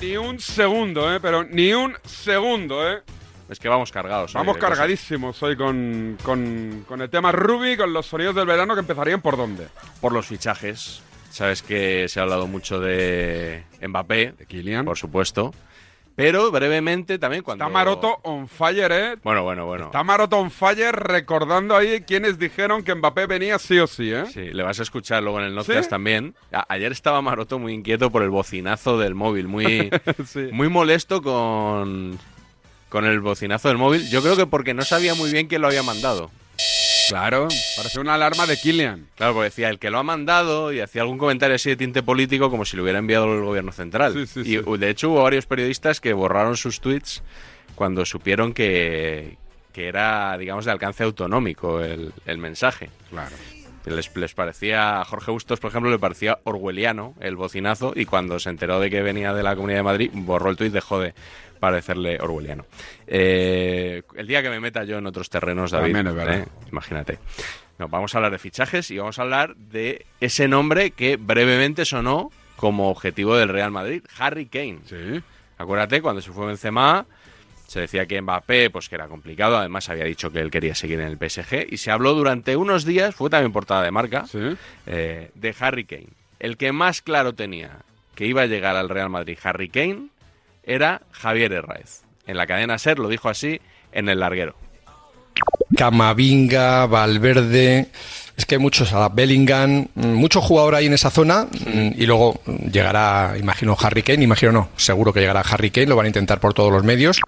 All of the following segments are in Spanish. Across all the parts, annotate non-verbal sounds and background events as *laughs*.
ni un segundo, ¿eh? Pero ni un segundo, ¿eh? Es que vamos cargados. Vamos cargadísimos hoy con, con, con el tema Ruby, con los sonidos del verano que empezarían por dónde. Por los fichajes. Sabes que se ha hablado mucho de Mbappé, De Kylian. por supuesto. Pero brevemente también cuando... Está Maroto on fire, ¿eh? Bueno, bueno, bueno. Está Maroto on fire recordando ahí quienes dijeron que Mbappé venía sí o sí, ¿eh? Sí, le vas a escuchar luego en el ¿Sí? también. A- ayer estaba Maroto muy inquieto por el bocinazo del móvil, muy, *laughs* Sí. muy molesto con, con el bocinazo del móvil. Yo creo que porque no sabía muy bien quién lo había mandado. Claro, parece una alarma de Kylian. Claro, porque decía el que lo ha mandado y hacía algún comentario así de tinte político como si lo hubiera enviado el gobierno central. Sí, sí, y sí. de hecho hubo varios periodistas que borraron sus tweets cuando supieron que, que era, digamos, de alcance autonómico el, el mensaje. Claro. Les, les parecía, a Jorge Bustos, por ejemplo, le parecía orwelliano el bocinazo y cuando se enteró de que venía de la Comunidad de Madrid, borró el tuit, dejó de parecerle orwelliano. Eh, el día que me meta yo en otros terrenos, David, verdad. ¿eh? imagínate. No, vamos a hablar de fichajes y vamos a hablar de ese nombre que brevemente sonó como objetivo del Real Madrid, Harry Kane. Sí. Acuérdate, cuando se fue Benzema, se decía que Mbappé, pues que era complicado, además había dicho que él quería seguir en el PSG, y se habló durante unos días, fue también portada de marca, Sí. eh, de Harry Kane. El que más claro tenía que iba a llegar al Real Madrid Harry Kane era Javier Herráez. En la cadena SER lo dijo así en el larguero. Camavinga, Valverde, es que hay muchos, a Bellingham, mm, mucho jugador ahí en esa zona mm, y luego llegará, imagino Harry Kane, imagino no, seguro que llegará Harry Kane, lo van a intentar por todos los medios.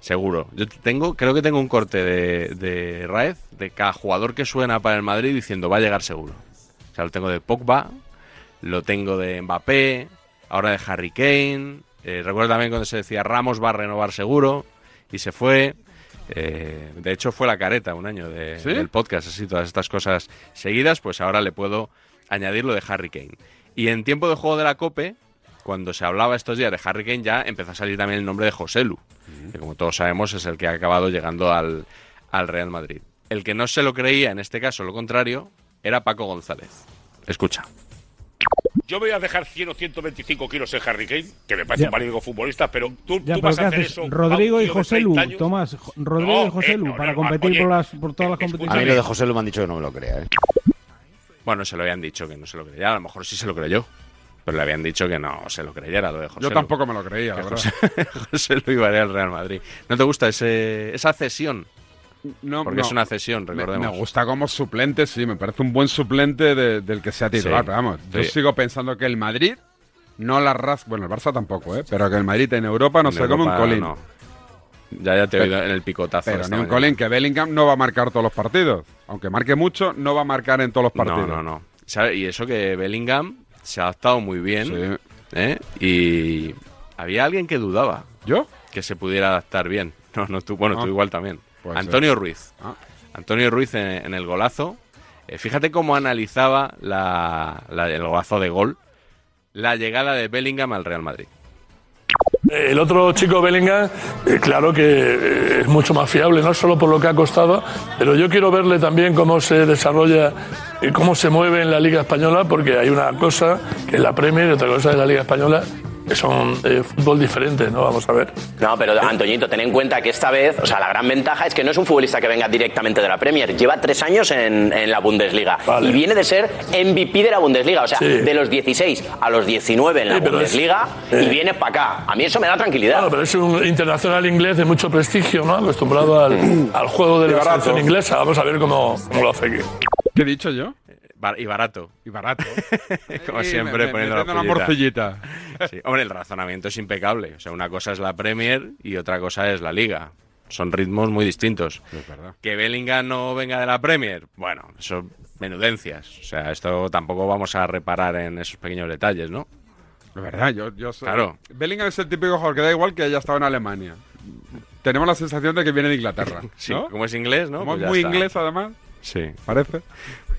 Seguro. Yo tengo, creo que tengo un corte de, de Raez, de cada jugador que suena para el Madrid diciendo va a llegar seguro. O sea, lo tengo de Pogba, lo tengo de Mbappé, ahora de Harry Kane. Eh, recuerdo también cuando se decía Ramos va a renovar seguro y se fue. Eh, de hecho, fue la careta un año de- ¿Sí? del podcast, así todas estas cosas seguidas, pues ahora le puedo añadir lo de Harry Kane. Y en tiempo de juego de la Cope, cuando se hablaba estos días de Harry Kane, ya empezó a salir también el nombre de Joselu, que como todos sabemos es el que ha acabado llegando al, al Real Madrid. El que no se lo creía, en este caso lo contrario, era Paco González. Escucha. Yo voy a dejar 100 o 125 kilos en Harry Kane, que me parece Ya. un magnífico futbolista, pero tú, Ya, tú pero vas ¿qué a hacer haces? eso. Rodrigo y José Lu, 30 años. Tomás, Rodrigo No, y José eh, Lu, no, para no, competir oye, por, las, por todas las eh, competiciones. A mí lo de José lo me han dicho que no me lo crea, ¿eh? Bueno, se lo habían dicho que no se lo creía, a lo mejor sí se lo creyó, pero le habían dicho que no se lo creyera lo de José Yo Lu. tampoco me lo creía, la Que verdad. José, *laughs* José Lu iba a ir al Real Madrid. ¿No te gusta ese, esa cesión? No, Porque no. es una cesión, recordemos. me gusta como suplente, sí, me parece un buen suplente de- del que sea titular. Sí, pero vamos, yo sigo pensando que el Madrid no la rasca. Bueno, el Barça tampoco, ¿eh? Pero que el Madrid en Europa no En se come un colín. no. Ya, ya te he oído en el picotazo. Pero ni un colín, que Bellingham no va a marcar todos los partidos. Aunque marque mucho, no va a marcar en todos los partidos. No, no, no. ¿Sabe? Y eso que Bellingham se ha adaptado muy bien. Sí. ¿eh? Y había alguien que dudaba ¿Yo? que se pudiera adaptar bien. *laughs* No, no tú, bueno, Ah. tú igual también. Puede Antonio Ruiz. Ah. Antonio Ruiz en, en el golazo. Eh, fíjate cómo analizaba la- la- el golazo de gol la llegada de Bellingham al Real Madrid. El otro chico Bellingham, eh, claro que eh, es mucho más fiable, no solo por lo que ha costado, pero yo quiero verle también cómo se desarrolla y cómo se mueve en la Liga Española, porque hay una cosa que es la Premier y otra cosa es la Liga Española, que son eh, fútbol diferentes, ¿no? Vamos a ver. No, pero Antoñito, ten en cuenta que esta vez, o sea, la gran ventaja es que no es un futbolista que venga directamente de la Premier. Lleva tres años en, en la Bundesliga Vale. y viene de ser MVP de la Bundesliga. O sea, Sí. de los 16 a los 19 en la Sí, pero es- Bundesliga eh. y viene para acá. A mí eso me da tranquilidad. Claro, pero es un internacional inglés de mucho prestigio, ¿no? Acostumbrado al, al juego de la selección inglesa. Vamos a ver cómo, cómo lo hace aquí. ¿Qué he dicho yo? Y barato. Y barato. *laughs* Como Sí, siempre, me- poniendo la la pullita. morcillita. Sí, Hombre, el razonamiento es impecable. O sea, una cosa es la Premier y otra cosa es la Liga. Son ritmos muy distintos. Es verdad. Que Bellingham no venga de la Premier, bueno, eso menudencias. O sea, esto tampoco vamos a reparar en esos pequeños detalles, ¿no? Es verdad, yo, yo soy- Claro. Bellingham es el típico jugador que da igual que haya estado en Alemania. Tenemos la sensación de que viene de Inglaterra. *laughs* Sí, ¿no? como es inglés, ¿no? Como Pues es muy está. inglés, además, Sí. parece.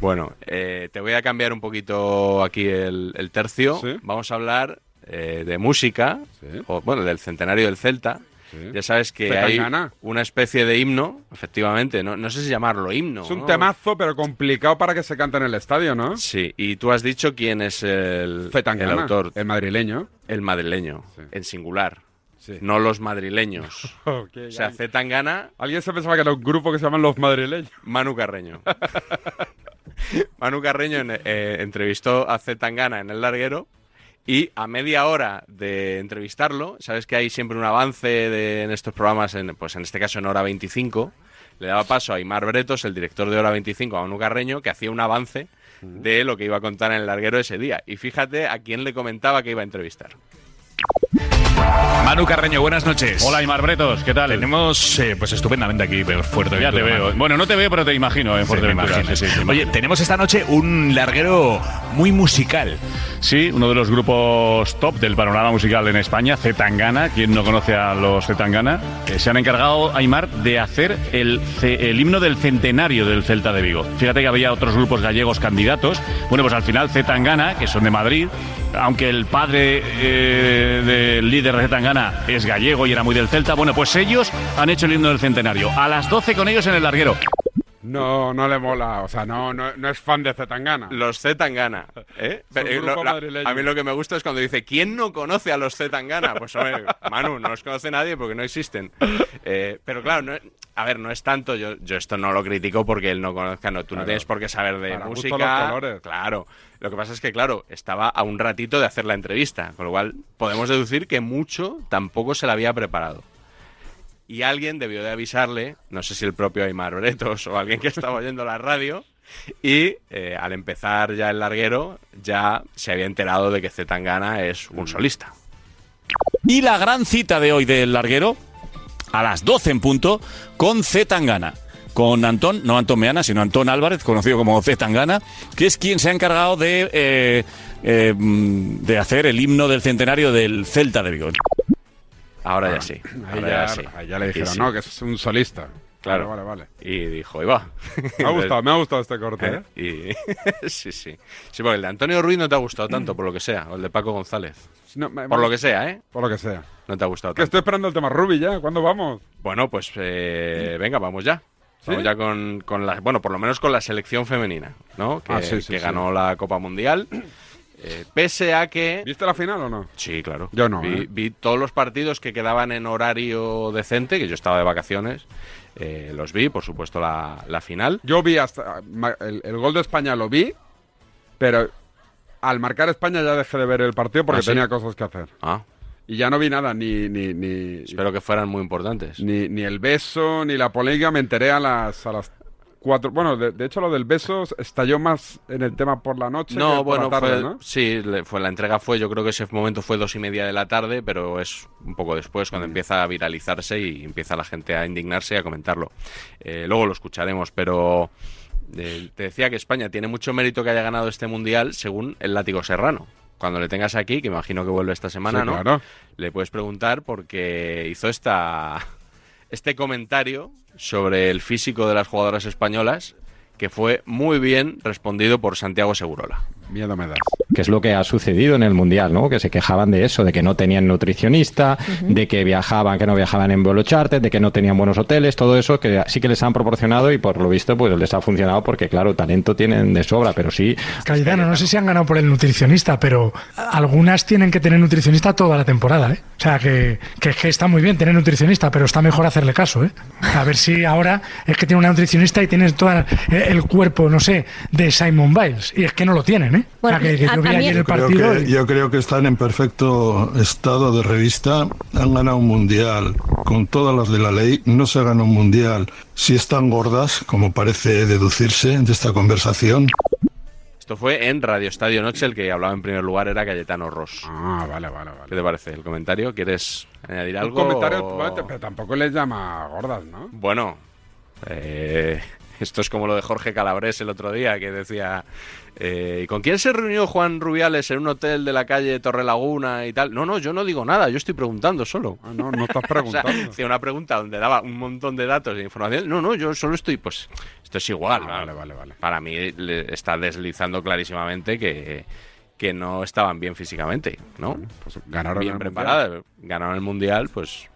Bueno, eh, te voy a cambiar un poquito aquí el, el tercio. Sí. Vamos a hablar eh, de música, Sí. o, bueno, del centenario del Celta. Sí. Ya sabes que hay una especie de himno, efectivamente, no, no sé si llamarlo himno. Es un ¿no? temazo, pero complicado para que se cante en el estadio, ¿no? Sí, y tú has dicho quién es el, el autor, el madrileño. el madrileño, Sí. en singular, Sí. no los madrileños. *laughs* O sea, Zetangana, Alguien se pensaba que era un grupo que se llaman los madrileños. Manu Carreño. *laughs* *laughs* Manu Carreño eh, entrevistó a Zetangana en el larguero y a media hora de entrevistarlo, sabes que hay siempre un avance de- en estos programas, en, pues en este caso en hora 25, le daba paso a Aymar Bretos, el director de hora 25, a Manu Carreño, que hacía un avance de lo que iba a contar en el larguero ese día. Y fíjate a quién le comentaba que iba a entrevistar. Manu Carreño, buenas noches. Hola, Aymar Bretos, ¿qué tal? Tenemos, eh, pues estupendamente aquí, en Fuerteventura. Ya te veo. Manu. Bueno, no te veo, pero te imagino en Sí, Fuerteventura. Sí, sí, te Oye, tenemos esta noche un larguero muy musical. Sí, uno de los grupos top del panorama musical en España, Zetangana. Quien no conoce a los Zetangana, eh, se han encargado, Aymar, de hacer el, el himno del centenario del Celta de Vigo. Fíjate que había otros grupos gallegos candidatos. Bueno, pues al final Zetangana, que son de Madrid, aunque el padre eh, del líder de Zetangana es gallego y era muy del Celta, bueno, pues ellos han hecho el himno del centenario. A las 12 con ellos en el larguero. No, no le mola. O sea, no, no, no es fan de Zetangana. Los Zetangana. ¿eh? Eh, la- a mí lo que me gusta es cuando dice, ¿quién no conoce a los Zetangana? Pues hombre, *laughs* Manu, no los conoce nadie porque no existen. Eh, pero claro, no, a ver, no es tanto, yo, yo esto no lo critico porque él no conozca, no, tú no tienes por qué saber de Para música. los colores. Claro. Lo que pasa es que, claro, estaba a un ratito de hacer la entrevista, con lo cual podemos deducir que mucho tampoco se la había preparado. Y alguien debió de avisarle, no sé si el propio Aymar Bretos o alguien que estaba oyendo la radio, y eh, al empezar ya el larguero, ya se había enterado de que Zetangana es un solista. Y la gran cita de hoy del larguero, a las 12 en punto, con Z Tangana. Con Antón, no Antón Meana, sino Antón Álvarez, conocido como Z Tangana, que es quien se ha encargado de, eh, eh, de hacer el himno del centenario del Celta de Vigo. Ahora ya sí. Ahí Ahora ya, ya sí. ahí ya le dijeron, sí. no, que es un solista. Claro. Vale, vale, Y dijo, y va. vale. *laughs* Me ha gustado, me ha gustado este corte, ¿eh? *laughs* Y... *laughs* sí, sí. Sí, porque el de Antonio Ruiz no te ha gustado tanto, por lo que sea. O el de Paco González. No, me- Por lo que sea, ¿eh? Por lo que sea. No te ha gustado Que tanto. estoy esperando el tema Ruby ya. ¿Cuándo vamos? Bueno, pues eh, venga, vamos ya. Vamos ¿Sí? ya con, con la, bueno, por lo menos con la selección femenina, ¿no? Que, Ah, sí, sí, que sí. ganó la Copa Mundial. Eh, pese a que... ¿Viste la final o no? Sí, claro. Yo no, Vi, ¿eh? vi todos los partidos que quedaban en horario decente, que yo estaba de vacaciones. eh, los vi, por supuesto, la, la final. Yo vi hasta. El, el gol de España lo vi, pero al marcar España ya dejé de ver el partido porque ¿Ah, sí? tenía cosas que hacer. Ah, Y ya no vi nada, ni, ni, ni, espero que fueran muy importantes. ni, ni el beso, ni la polémica. Me enteré a las, a las cuatro. Bueno, de, de hecho, lo del beso estalló más en el tema por la noche. que No, por bueno, la tarde, fue, ¿no? sí, le- fue, la entrega fue, yo creo que ese momento fue dos y media de la tarde, pero es un poco después cuando empieza a viralizarse y empieza la gente a indignarse y a comentarlo. Eh, luego lo escucharemos, pero eh, te decía que España tiene mucho mérito que haya ganado este mundial según el látigo serrano. Cuando le tengas aquí, que imagino que vuelve esta semana, Sí, ¿no? claro. Le puedes preguntar porque hizo esta este comentario sobre el físico de las jugadoras españolas que fue muy bien respondido por Santiago Segurola. Miedo me das. que es lo que ha sucedido en el Mundial, ¿no? Que se quejaban de eso, de que no tenían nutricionista, de que viajaban, que no viajaban en vuelo charter, de que no tenían buenos hoteles, todo eso que sí que les han proporcionado y por lo visto pues les ha funcionado porque claro, talento tienen de sobra, pero sí Cayetano, no sé si han ganado por el nutricionista, pero algunas tienen que tener nutricionista toda la temporada, ¿eh? O sea, que, que, que está muy bien tener nutricionista, pero está mejor hacerle caso, ¿eh? A ver si ahora es que tiene una nutricionista y tienes todo el cuerpo, no sé, de Simon Biles. Y es que no lo tienen, ¿eh? Bueno, sea, que, que a- yo vi a mí- ayer el partido. Creo que- yo creo que están en perfecto estado de revista. Han ganado un mundial con todas las de la ley. No se gana un mundial si están gordas, como parece deducirse de esta conversación. Esto fue en Radio Estadio Noche, el que hablaba en primer lugar era Cayetano Ross. Ah, vale, vale, vale. ¿Qué te parece el comentario? ¿Quieres añadir Un algo? comentario, o- pero tampoco les llama gordas, ¿no? Bueno, eh, esto es como lo de Jorge Calabres el otro día, que decía, eh, ¿y con quién se reunió Juan Rubiales en un hotel de la calle Torrelaguna y tal? No, no, yo no digo nada, yo estoy preguntando solo. Ah, no, no estás *laughs* O sea, preguntando. hacía una pregunta donde daba un montón de datos e información. No, no, yo solo estoy, pues, esto es igual. Ah, vale, vale, vale. Para mí le está deslizando clarísimamente que, que no estaban bien físicamente, ¿no? Pues ganaron bien preparadas, ganaron el mundial, pues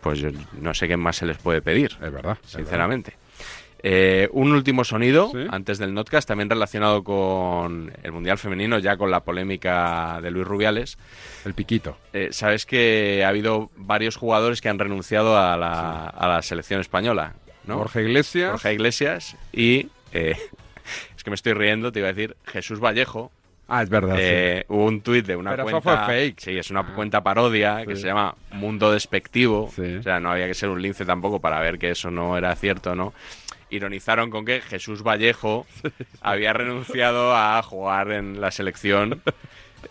pues yo no sé qué más se les puede pedir. Es verdad. Sinceramente. Eh, un último sonido antes del notcast, también relacionado con el Mundial Femenino, ya con la polémica de Luis Rubiales. El piquito. Eh, Sabes que ha habido varios jugadores que han renunciado a la, a la selección española. ¿no? Jorge Iglesias. Jorge Iglesias y... eh, *laughs* es que me estoy riendo, te iba a decir Jesús Vallejo. Ah, es verdad. Eh, Hubo un tuit de una Pero eso cuenta. fue fake. Sí, es una cuenta parodia que Sí. se llama Mundo Despectivo. Sí. O sea, no había que ser un lince tampoco para ver que eso no era cierto, ¿no? Ironizaron con que Jesús Vallejo había renunciado a jugar en la selección.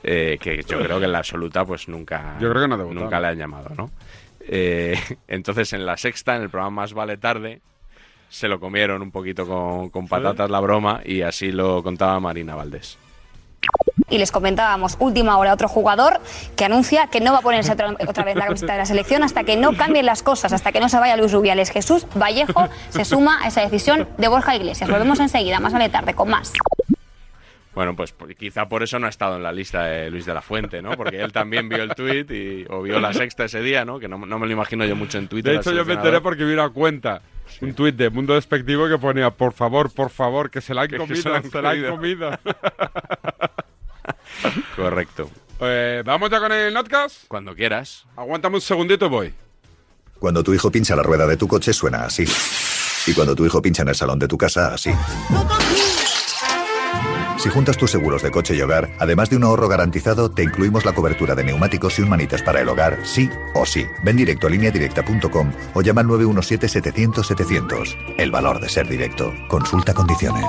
eh, que yo creo que en la absoluta, pues nunca. Yo creo que no debutó, Nunca le han llamado, ¿no? Eh, entonces, en la sexta, en el programa Más Vale Tarde, se lo comieron un poquito con, con patatas la broma y así lo contaba Marina Valdés. Y les comentábamos, última hora, otro jugador que anuncia que no va a ponerse otra, *laughs* otra vez la camiseta de la selección hasta que no cambien las cosas, hasta que no se vaya Luis Rubiales. Jesús Vallejo se *laughs* suma a esa decisión de Borja Iglesias. Volvemos enseguida, más vale tarde, con más. Bueno, pues quizá por eso no ha estado en la lista de Luis de la Fuente, ¿no? Porque él también vio el tuit y, o vio la sexta ese día, ¿no? Que no, no me lo imagino yo mucho en Twitter. De hecho, yo me enteré porque vi una cuenta, un tuit de Mundo Despectivo que ponía, por favor, por favor, que se la han Que- que comido, se la han se la han comido". *laughs* *laughs* Correcto. Eh, ¿Vamos ya con el notcast? Cuando quieras. Aguántame un segundito y voy. Cuando tu hijo pincha la rueda de tu coche suena así. Y cuando tu hijo pincha en el salón de tu casa, así. Si juntas tus seguros de coche y hogar, además de un ahorro garantizado, te incluimos la cobertura de neumáticos y un manitas para el hogar, sí o sí. Ven directo a lineadirecta.com o llama al 917-700-700. El valor de ser directo. Consulta condiciones.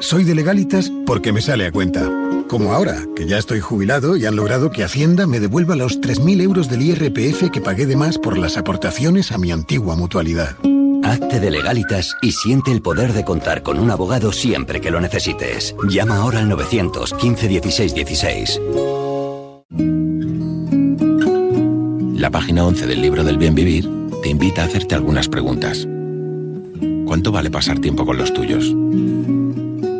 Soy de legalitas porque me sale a cuenta. Como ahora, que ya estoy jubilado y han logrado que Hacienda me devuelva los 3.000 euros del IRPF que pagué de más por las aportaciones a mi antigua mutualidad. Hazte de legalitas y siente el poder de contar con un abogado siempre que lo necesites. Llama ahora al 915 16 16. La página 11 del libro del bien vivir te invita a hacerte algunas preguntas. ¿Cuánto vale pasar tiempo con los tuyos?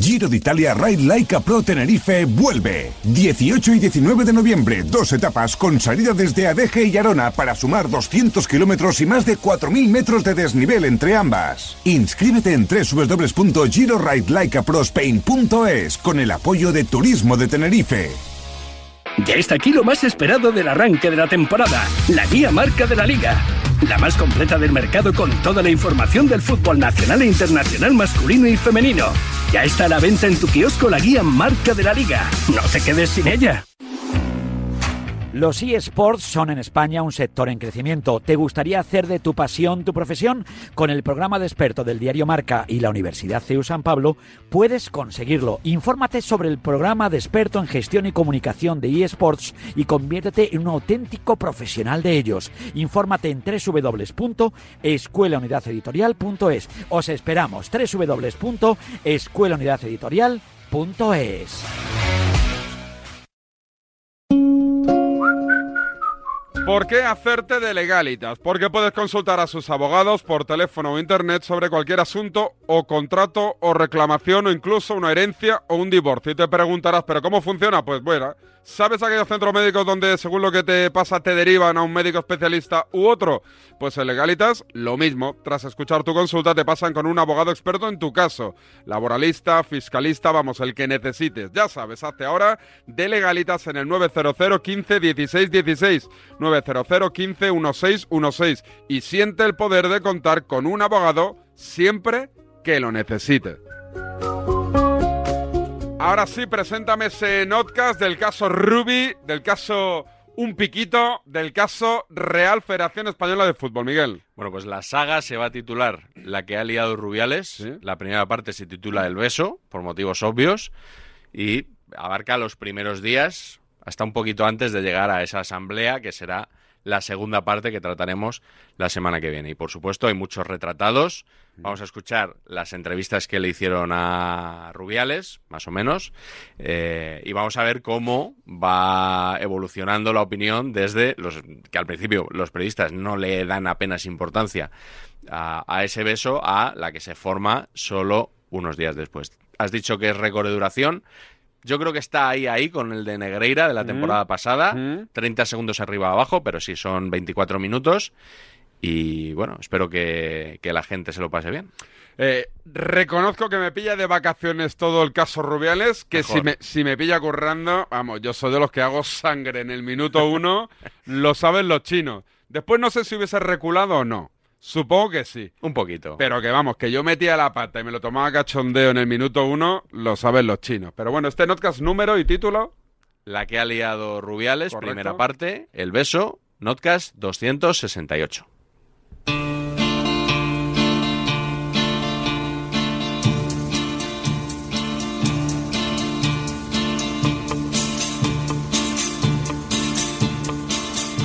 Giro d'Italia Ride Laika Pro Tenerife vuelve. 18 y 19 de noviembre, dos etapas con salida desde Adeje y Arona para sumar 200 kilómetros y más de 4.000 metros de desnivel entre ambas. Inscríbete en www.giroridelaikaprospain.es con el apoyo de Turismo de Tenerife. Ya está aquí lo más esperado del arranque de la temporada, la guía marca de la liga. La más completa del mercado con toda la información del fútbol nacional e internacional masculino y femenino. Ya está a la venta en tu kiosco la guía marca de la liga. No te quedes sin ella. Los eSports son en España un sector en crecimiento. ¿Te gustaría hacer de tu pasión tu profesión? Con el programa de experto del diario Marca y la Universidad CEU San Pablo puedes conseguirlo. Infórmate sobre el programa de experto en gestión y comunicación de eSports y conviértete en un auténtico profesional de ellos. Infórmate en www.escuelaunidadeditorial.es. Os esperamos www.escuelaunidadeditorial.es. ¿Por qué hacerte de legalitas? Porque puedes consultar a sus abogados por teléfono o internet sobre cualquier asunto o contrato o reclamación o incluso una herencia o un divorcio. Y te preguntarás, ¿pero cómo funciona? Pues bueno, ¿sabes aquellos centros médicos donde según lo que te pasa te derivan a un médico especialista u otro? Pues en legalitas lo mismo. Tras escuchar tu consulta te pasan con un abogado experto en tu caso. Laboralista, fiscalista, vamos, el que necesites. Ya sabes, hazte ahora de legalitas en el 900 15 16 16. 900 15 16 16 y siente el poder de contar con un abogado siempre que lo necesite. Ahora sí, preséntame ese notcast del caso Ruby, del caso Un Piquito, del caso Real Federación Española de Fútbol, Miguel. Bueno, pues la saga se va a titular La que ha liado Rubiales. La primera parte se titula El beso, por motivos obvios, y abarca los primeros días, hasta un poquito antes de llegar a esa asamblea que será la segunda parte que trataremos la semana que viene. Y por supuesto hay muchos retratados. Vamos a escuchar las entrevistas que le hicieron a Rubiales, más o menos, eh, y vamos a ver cómo va evolucionando la opinión desde los que al principio los periodistas no le dan apenas importancia a, a ese beso a la que se forma solo unos días después. Has dicho que es récord de duración. Yo creo que está ahí, ahí, con el de Negreira de la temporada pasada. 30 segundos arriba abajo, pero sí son 24 minutos. Y bueno, espero que, que la gente se lo pase bien. Eh, reconozco que me pilla de vacaciones todo el caso Rubiales, que si me, si me pilla currando, vamos, yo soy de los que hago sangre en el minuto uno, lo saben los chinos. Después no sé si hubiese reculado o no. Supongo que sí. Un poquito. Pero que vamos, que yo metía la pata y me lo tomaba cachondeo en el minuto uno, lo saben los chinos. Pero bueno, este notcast número y título. La que ha liado Rubiales, Correcto. primera parte, el beso, Notcast 268.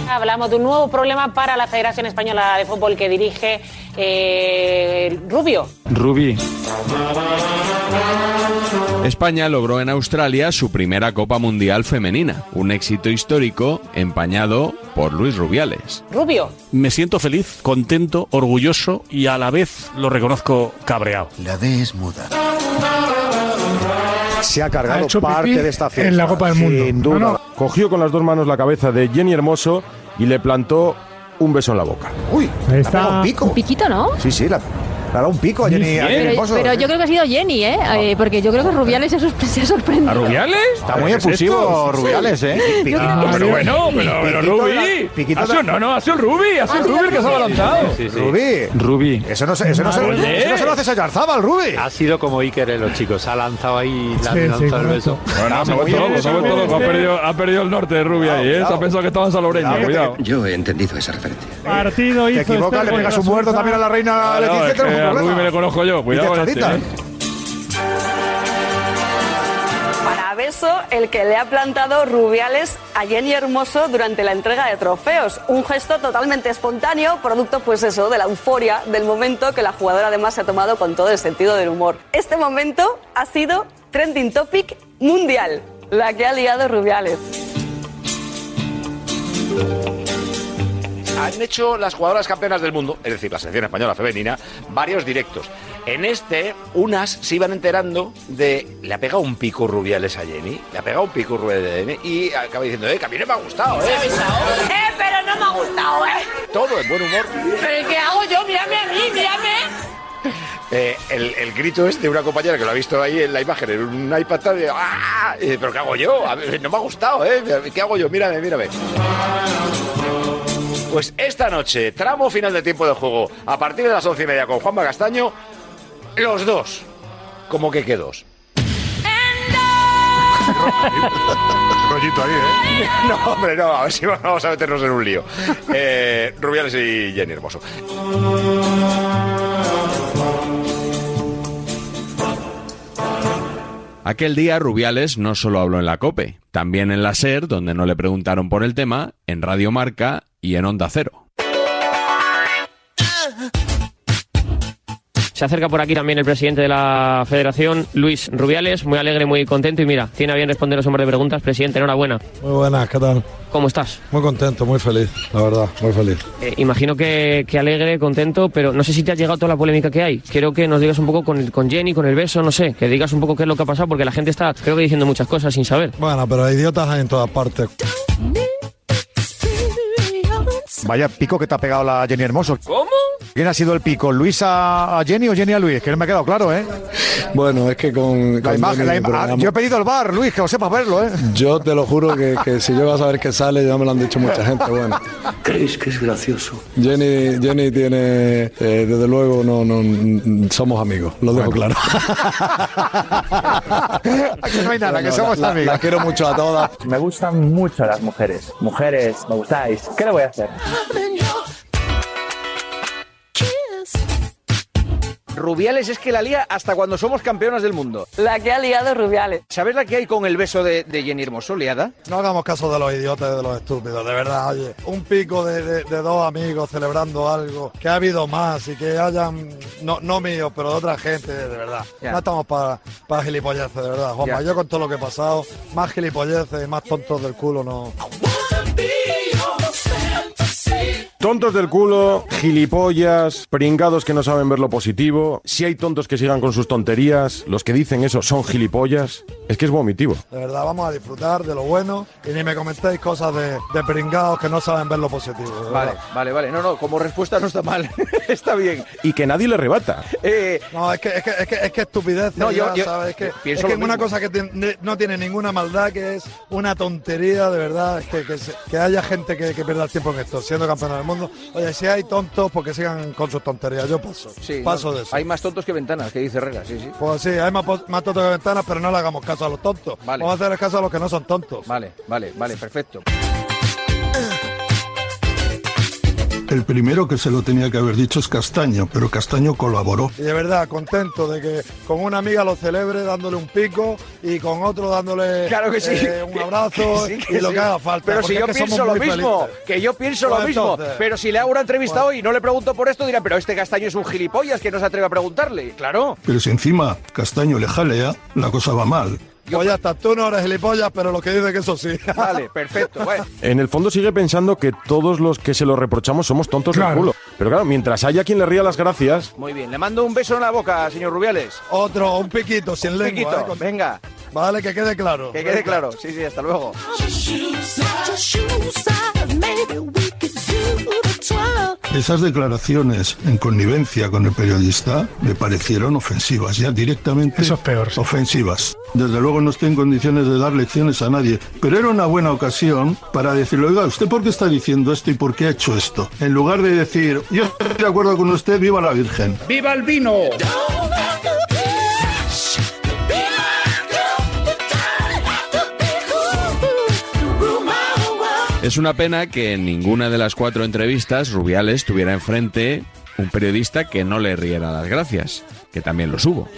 Hablamos de un nuevo problema para la Federación Española de Fútbol que dirige eh, Rubio. Rubí. España logró en Australia su primera Copa Mundial femenina, un éxito histórico empañado por Luis Rubiales. Rubio. Me siento feliz, contento, orgulloso y a la vez lo reconozco cabreado. La D es muda. Se ha Ha cargado hecho parte de esta fiesta. en la Copa del Mundo. Sin duda. No, no. Cogió con las dos manos la cabeza de Jenny Hermoso y le plantó un beso en la boca. Uy, está. un pico. Un piquito, ¿no? Sí, sí, la, le ha dado un pico a Jenny, a Jenny Pero, pero yo creo que ha sido Jenny, ¿eh? Eh, porque yo creo que Rubiales se ha, sorpre- se ha sorprendido. ¿A Rubiales? Está muy ¿Qué es efusivo esto? Rubiales, ¿eh? Piquito. No, pero bueno, pero, pero da- piquito no, no, ha sido el Rubí, ha sido el Rubí el que se ha adelantado. Rubí. Rubí. Eso no, se, eso, no se, eso no se lo haces a Yarzábal, Rubí. Ha sido como Iker en los chicos, ha lanzado ahí la Sí, sí, lanza el beso. Bueno, se ha vuelto loco, se ha vuelto loco. Ha perdido, ha perdido el norte de Rubí ahí, ¿eh? Se ha pensado que estaba en Saloreño, cuidado. Yo he entendido esa referencia. Partido Te equivocas, le pegas un muerto también a la reina Ah, Leticia, a Rubí me le conozco yo, cuidado con este. ¿eh? Para beso, el que le ha plantado Rubiales a Jenny Hermoso durante la entrega de trofeos. Un gesto totalmente espontáneo, producto, pues eso, de la euforia del momento que la jugadora además se ha tomado con todo el sentido del humor. Este momento ha sido trending topic mundial, la que ha liado Rubiales. Han hecho las jugadoras campeonas del mundo, es decir, la selección española femenina, varios directos. En este, unas se iban enterando de. Le ha pegado un pico Rubiales a Jenny. Le ha pegado un pico Rubiales a Jenny. Y acaba diciendo, eh, que a mí no me ha gustado, eh. ¡Eh, pero no me ha gustado, eh! Todo en buen humor. ¿Pero qué hago yo? Mírame a mí, mírame. Eh, el, el grito es de una compañera que lo ha visto ahí en la imagen, en un iPad, de, ¡ah! Eh, ¿Pero qué hago yo? A ver, no me ha gustado, ¿eh? ¿Qué hago yo? Mírame, mírame. Pues esta noche, tramo final de tiempo de juego, a partir de las once y media con Juanma Castaño, los dos. ¿Cómo que qué dos? *laughs* Rollito ahí, ¿eh? *laughs* No, hombre, no, a ver si vamos a meternos en un lío. Eh, Rubiales y Jenny Hermoso. Aquel día Rubiales no solo habló en la COPE, también en la SER, donde no le preguntaron por el tema, en Radio Marca y en Onda Cero. Se acerca por aquí también el presidente de la federación, Luis Rubiales, muy alegre, muy contento y mira, tiene a bien responder los hombres de preguntas. Presidente, enhorabuena. Muy buenas, ¿qué tal? ¿Cómo estás? Muy contento, muy feliz, la verdad, muy feliz. Eh, imagino que, que alegre, contento, pero no sé si te ha llegado toda la polémica que hay. Quiero que nos digas un poco con, el- con Jenny, con el beso, no sé, que digas un poco qué es lo que ha pasado, porque la gente está, creo que diciendo muchas cosas sin saber. Bueno, pero idiotas hay en todas partes. Vaya pico que te ha pegado la Jenny Hermoso. ¿Cómo? ¿Quién ha sido el pico? ¿Luis a, a Jenny o Jenny a Luis? Que no me ha quedado claro, ¿eh? Bueno, es que con. La con imagen, la ima- ah, programa- yo he pedido el bar, Luis, que lo sepas verlo, ¿eh? Yo te lo juro que, que si llego a saber que sale, ya me lo han dicho mucha gente. Bueno, ¿Crees que es gracioso? Jenny, Jenny tiene. eh, desde luego, no, no, somos amigos, lo dejo claro. *laughs* Aquí no hay nada, que somos la- amigos. las quiero mucho a todas. Me gustan mucho las mujeres. Mujeres, me gustáis. ¿Qué le voy a hacer? Rubiales es que la lía hasta cuando somos campeonas del mundo. La que ha liado Rubiales. ¿Sabes la que hay con el beso de, de Jenny Hermoso liada? No hagamos caso de los idiotas y de los estúpidos, de verdad, oye. Un pico de, de- de dos amigos celebrando algo, que ha habido más y que hayan, no, no míos, pero de otra gente, de verdad. Ya. No estamos para para gilipolleces, de verdad. Juanma, Ya. yo con todo lo que he pasado, más gilipolleces y más tontos del culo no. Tontos del culo, gilipollas, pringados que no saben ver lo positivo. Si hay tontos que sigan con sus tonterías, los que dicen eso son gilipollas. Es que es vomitivo. De verdad, vamos a disfrutar de lo bueno y ni me comentéis cosas de, de pringados que no saben ver lo positivo. Vale, vale, vale. No, no, como respuesta no está mal. *laughs* está bien. Y que nadie le rebata. Eh, No, es que es, que, es, que, es que estupidez. No, yo- ya, yo ¿sabes? Es que, pienso es que una cosa que tiene- no tiene ninguna maldad, que es una tontería, de verdad. Es que, que, haya gente que, que pierda el tiempo en esto, siendo del mundo. Oye, si hay tontos, porque sigan con sus tonterías. Yo paso. sí, paso no, de eso. Hay más tontos que ventanas, que dice Herrera, sí, sí. Pues sí, hay más, más tontos que ventanas, pero no le hagamos caso a los tontos. Vale. Vamos a hacer caso a los que no son tontos. Vale, vale, vale, perfecto. El primero que se lo tenía que haber dicho es Castaño, pero Castaño colaboró. Y de verdad, contento de que con una amiga lo celebre dándole un pico y con otro dándole Claro que sí. eh, un abrazo Que *laughs* sí, que y lo sí. que haga falta. Pero si yo es que somos pienso lo mismo, felices. que yo pienso lo mismo. Pero si le hago una entrevista hoy y no le pregunto por esto, dirán, pero este castaño es un gilipollas que no se atreve a preguntarle. Claro. Pero si encima Castaño le jalea, la cosa va mal. Pues ya está, tú no eres gilipollas, pero lo que dice que eso sí. *laughs* Vale, perfecto. Bueno, En el fondo sigue pensando que todos los que se lo reprochamos somos tontos Claro. del culo. Pero claro, mientras haya quien le ría las gracias, muy bien. Le mando un beso en la boca, señor Rubiales. Otro, un piquito sin Un lengua. piquito, ¿eh? Con- venga. Vale, que quede claro. Que quede Venga. claro. Sí, sí, hasta luego. Esas declaraciones en connivencia con el periodista me parecieron ofensivas, ya directamente Eso es peor, sí. ofensivas. Desde luego no estoy en condiciones de dar lecciones a nadie, pero era una buena ocasión para decirle, oiga, ¿usted por qué está diciendo esto y por qué ha hecho esto? En lugar de decir, yo estoy de acuerdo con usted, viva la Virgen. ¡Viva el vino! Es una pena que en ninguna de las cuatro entrevistas Rubiales tuviera enfrente un periodista que no le riera las gracias, que también los hubo.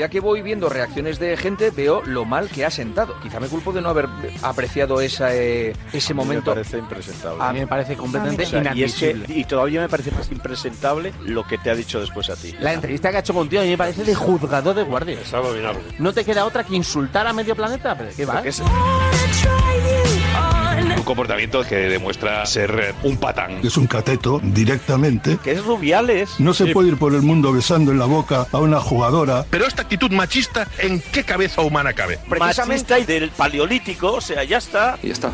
Medida que voy viendo reacciones de gente, veo lo mal que ha sentado. Quizá me culpo de no haber apreciado esa, eh, ese momento. Me parece impresentable. A mí me parece completamente O sea, y, es que- inadmisible. y todavía me parece más impresentable lo que te ha dicho después a ti. La entrevista que ha hecho contigo a mí me parece de juzgado de guardia. Es abominable. No te queda otra que insultar a medio planeta, pero ¿qué va? Porque es- Un comportamiento que demuestra ser eh, un patán. Es un cateto directamente. Que es Rubiales. No se puede ir por el mundo besando en la boca a una jugadora. Pero esta actitud machista, ¿en qué cabeza humana cabe? Machista y del paleolítico, o sea, ya está. Y ya está.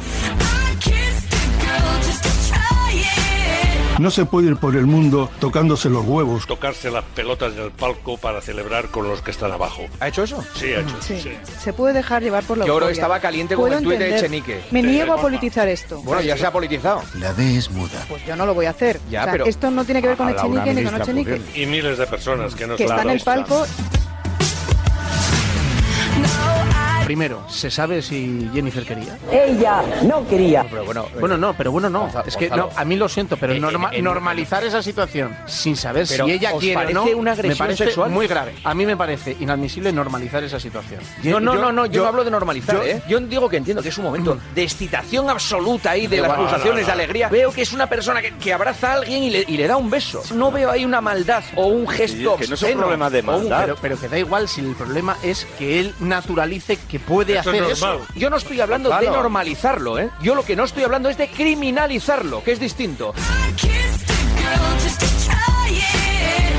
No se puede ir por el mundo tocándose los huevos. Tocarse las pelotas en el palco para celebrar con los que están abajo. ¿Ha hecho eso? Sí, ha hecho. Sí. sí. Se puede dejar llevar por la Yo creo que estaba caliente con el tuit de entender. Echenique. Me Sí, niego a politizar esto. Bueno, ya se ha politizado. La D es muda. Pues yo no lo voy a hacer. Ya, O sea, pero- esto no tiene que ver con Echenique ni con Echenique. Y miles de personas que no Que son está en el palco. Primero, ¿se sabe si Jennifer quería? Ella no quería. Pero bueno, eh, Bueno, no, pero bueno, no. Gonzalo, es que no, a mí lo siento, pero Eh, norma- eh, en- normalizar esa situación sin saber si ella ¿os quiere o no, una agresión me parece sexual? muy grave. A mí me parece inadmisible normalizar esa situación. No, no, no, no, yo, no hablo de normalizar, yo- ¿eh? Yo digo que entiendo que es un momento de excitación absoluta ahí, de las pulsaciones No, no, de alegría. Veo que es una persona que, que abraza a alguien y le, y le da un beso. No veo ahí una maldad o un gesto que no es un problema de un- maldad. pero, pero que da igual si el problema es que él naturalice que puede Eso es hacer eso. Yo no estoy hablando de normalizarlo, ¿eh? Yo lo que no estoy hablando es de criminalizarlo, que es distinto.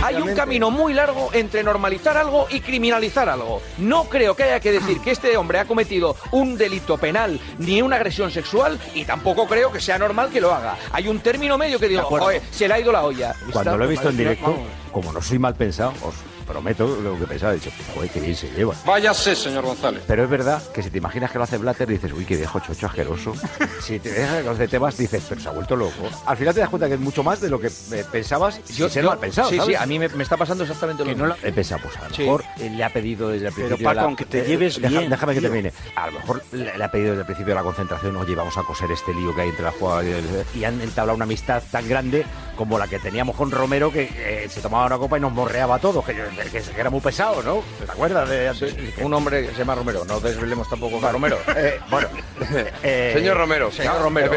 Hay un camino muy largo entre normalizar algo y criminalizar algo. No creo que haya que decir que este hombre ha cometido un delito penal ni una agresión sexual y tampoco creo que sea normal que lo haga. Hay un término medio que digo, joder, se le ha ido la olla. Cuando lo he visto en directo, como no soy mal pensado, os prometo lo que pensaba. He dicho, joder, qué bien se lleva. Váyase, señor González. Pero es verdad que si te imaginas que lo hace Blatter, dices, uy, qué viejo chocho asqueroso. *laughs* si te dejas los de temas, dices, pero se ha vuelto loco. Al final te das cuenta que es mucho más de lo que eh, pensabas sin ser mal pensado. sí, ¿sabes? sí, a mí me, me está pasando exactamente lo que mismo. no lo he pensado, pues a lo Sí. mejor eh, le ha pedido desde el Pero, principio. Paco, la- aunque te eh, lleves deja- bien, Déjame que termine. A lo mejor le, le ha pedido desde el principio de la concentración, oye, vamos a coser este lío que hay entre la jugada y, el- y han entablado una amistad tan grande como la que teníamos con Romero, que eh, se tomaba una copa y nos morreaba a todos, que, que- que era muy pesado, ¿no? ¿Te acuerdas de Un hombre que se llama Romero, no desvelemos tampoco Romero. *laughs* Eh, bueno, *laughs* eh, Señor Romero, señor Romero,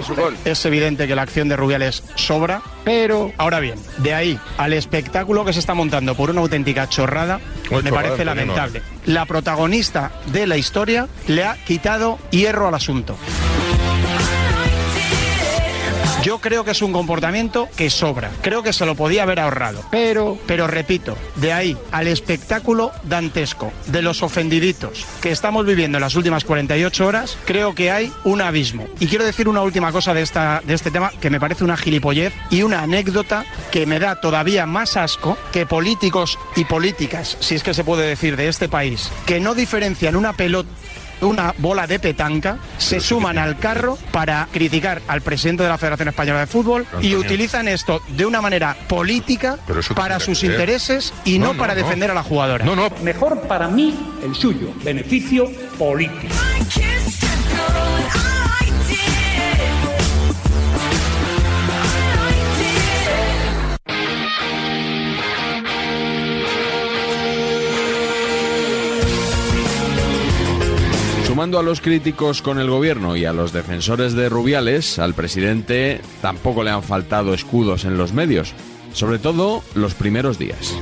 Es evidente que la acción de Rubiales sobra, pero ahora bien, de ahí al espectáculo que se está montando por una auténtica chorrada, me parece no. lamentable. La protagonista de la historia le ha quitado hierro al asunto. Yo creo que es un comportamiento que sobra. Creo que se lo podía haber ahorrado. Pero, pero repito, de ahí al espectáculo dantesco de los ofendiditos que estamos viviendo en las últimas 48 horas, creo que hay un abismo. Y quiero decir una última cosa de, esta, de este tema que me parece una gilipollez y una anécdota que me da todavía más asco que políticos y políticas, si es que se puede decir, de este país, que no diferencian una pelota una bola de petanca, se suman al carro para criticar al presidente de la Federación Española de Fútbol y utilizan esto de una manera política para sus intereses y no, No, no, para no. defender a la jugadora. No, no. Mejor para mí el suyo, beneficio político. Sumando a los críticos con el gobierno y a los defensores de Rubiales, al presidente tampoco le han faltado escudos en los medios, sobre todo los primeros días.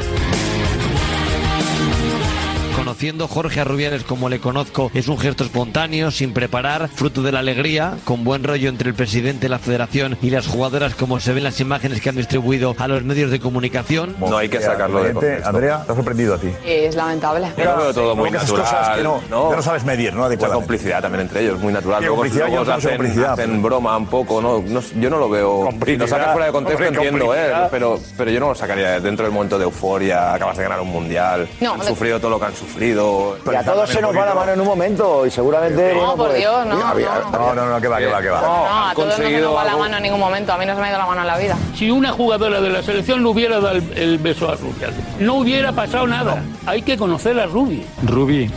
Conociendo Jorge a Rubiales como le conozco, es un gesto espontáneo, sin preparar, fruto de la alegría, con buen rollo entre el presidente de la federación y las jugadoras, como se ven las imágenes que han distribuido a los medios de comunicación. No hay que sacarlo de contexto. Andrea, ¿te ha sorprendido a ti? Es lamentable. Yo lo veo todo muy Esas natural. cosas que no- que no sabes medir, ¿no? Mucha complicidad también entre ellos, muy natural. Luego, complicidad, luego no hacen, complicidad, hacen pero- broma un poco, ¿no? No yo no lo veo. Si lo sacas fuera de contexto, hombre, entiendo, ¿eh? Pero, pero yo no lo sacaría dentro del momento de euforia. Acabas de ganar un mundial. No, han sufrido todo lo que han sufrido. Y a todos se nos va la mano en un momento y seguramente... No, por pues- Dios, no, no. No, no, no, que va, que va, que va. No, a todos no se nos va la mano en ningún momento. A mí no se me ha ido la mano en la vida. Si una jugadora de la selección no hubiera dado el, el beso a Rubiales, no hubiera pasado nada. Hay que conocer a Rubi. Rubí.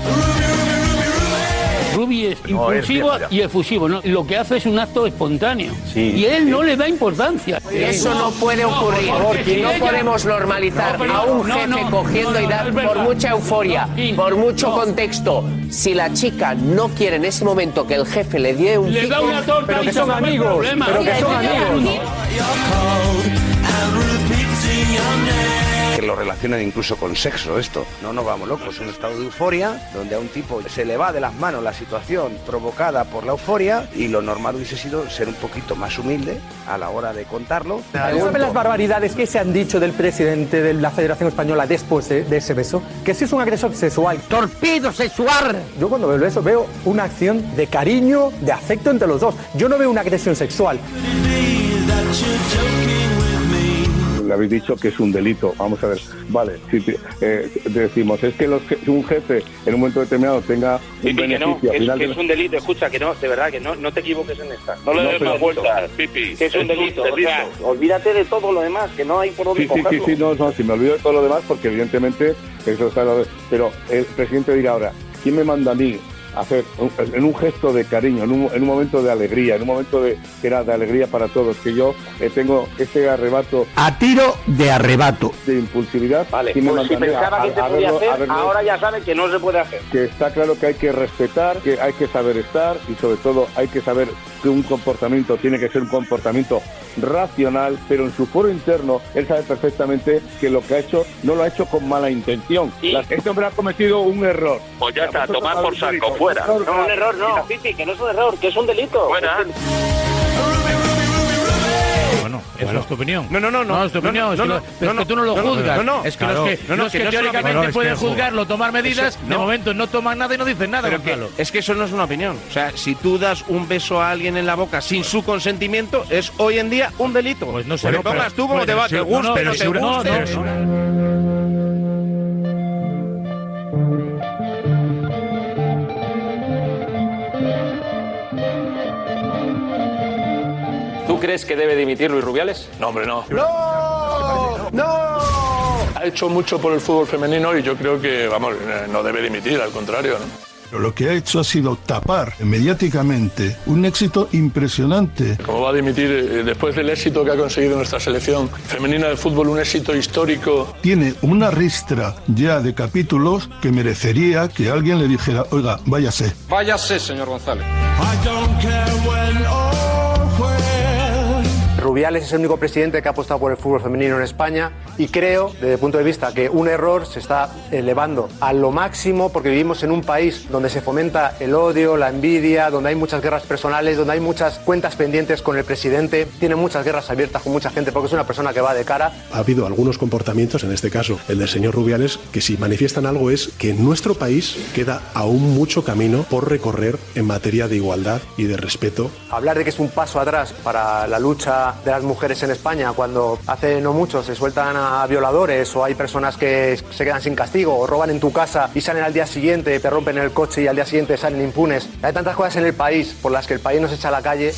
Rubi es No, es impulsivo ya. y efusivo. ¿no? Lo que hace es un acto espontáneo. Sí. y él no le da importancia. Eso no puede ocurrir. por favor, no ella- podemos normalizar No, pero- a un no, jefe no, cogiendo y no, dar es por mucha euforia, por mucho contexto. Si la chica no quiere en ese momento que el jefe le dé un Le da una torta pero que son amigos, problema. pero que son amigos. Que lo relacionan incluso con sexo esto. No nos vamos locos, es un estado de euforia donde a un tipo se le va de las manos la situación provocada por la euforia y lo normal hubiese sido ser un poquito más humilde a la hora de contarlo. ¿Sabe las barbaridades que se han dicho del presidente de la Federación Española después de, de ese beso? Que si es un agresor sexual. ¡Torpido sexual! Yo cuando veo eso veo una acción de cariño, de afecto entre los dos. Yo no veo una agresión sexual. Le habéis dicho que es un delito. Vamos a ver, vale, si te- eh, decimos, es que los un jefe en un momento determinado tenga un Pipi, que no, beneficio que al es, que de es un delito, escucha, que no, de verdad, que no, no te equivoques en esta. No le No, des más vueltas, Pipi. Que es un delito, o sea, olvídate de todo lo demás, que no hay por dónde Sí, sí, sí, sí, no, no, si me olvido de todo lo demás, porque evidentemente eso está... Pero el presidente dirá ahora, ¿quién me manda a mí hacer en un gesto de cariño, en un, en un momento de alegría, en un momento de, que era de alegría para todos, que yo eh, tengo ese arrebato A tiro de arrebato. de impulsividad? Vale, ¿quién me pues si a a- pensaba que a- se a podía a hacer, verlo? ahora ya sabe que no se puede hacer. que está claro que hay que respetar, que hay que saber estar y sobre todo hay que saber que un comportamiento tiene que ser un comportamiento racional, pero en su foro interno él sabe perfectamente que lo que ha hecho no lo ha hecho con mala intención. Este hombre ha cometido un error. Pues ya está, tomar por saco, fuera. No, un error no. Pipi, que no es un error, que es un delito. Fuera. Bueno, esa es tu opinión. No, no, no, no. No, es tu opinión. no, es que, no, lo- no, pero es no, que tú no lo juzgas. no, no, es que claro. los que, No, no, los que teóricamente pueden juzgarlo, tomar medidas, Eso- de momento no toman nada y no dicen nada, Gonzalo. es que eso no es una opinión. O sea, si tú das un beso a alguien en la boca sin su consentimiento, es hoy en día un delito. Pues no sé, pero- pongas tú como te va, te no, guste, no, no, pero te sí, crees que debe dimitir Luis Rubiales? No, hombre, no. ¡No! ¡No! Ha hecho mucho por el fútbol femenino y yo creo que, vamos, eh, no debe dimitir, al contrario, ¿no? Pero lo que ha hecho ha sido tapar mediáticamente un éxito impresionante. ¿Cómo va a dimitir eh, después del éxito que ha conseguido nuestra selección femenina de fútbol, un éxito histórico? Tiene una ristra ya de capítulos que merecería que alguien le dijera, oiga, váyase. Váyase, señor González. Rubiales es el único presidente que ha apostado por el fútbol femenino en España y creo, desde el punto de vista, que un error se está elevando a lo máximo porque vivimos en un país donde se fomenta el odio, la envidia, donde hay muchas guerras personales, donde hay muchas cuentas pendientes con el presidente, tiene muchas guerras abiertas con mucha gente porque es una persona que va de cara. Ha habido algunos comportamientos, en este caso el del señor Rubiales, que si manifiestan algo es que en nuestro país queda aún mucho camino por recorrer en materia de igualdad y de respeto Hablar de que es un paso atrás para la lucha de las mujeres en España cuando hace no mucho se sueltan a violadores o hay personas que se quedan sin castigo o roban en tu casa y salen al día siguiente, te rompen el coche y al día siguiente salen impunes. Hay tantas cosas en el país por las que el país nos echa a la calle.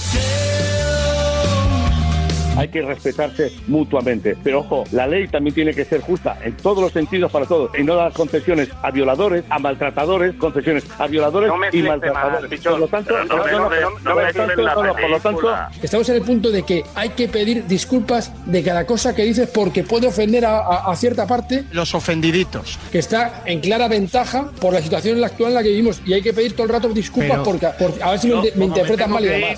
Hay que respetarse mutuamente. Pero ojo, la ley también tiene que ser justa en todos los sentidos para todos. Y no dar concesiones a violadores, a maltratadores, concesiones a violadores No y maltratadores. por lo tanto, no no, no, no no, no no, no. Estamos en el punto de que hay que pedir disculpas de cada cosa que dices porque puede ofender a, a- a cierta parte. Los ofendiditos. Que está en clara ventaja por la situación en la actual en la que vivimos. Y hay que pedir todo el rato disculpas Pero- porque, porque a ver si Yo, me, me interpretan mal y que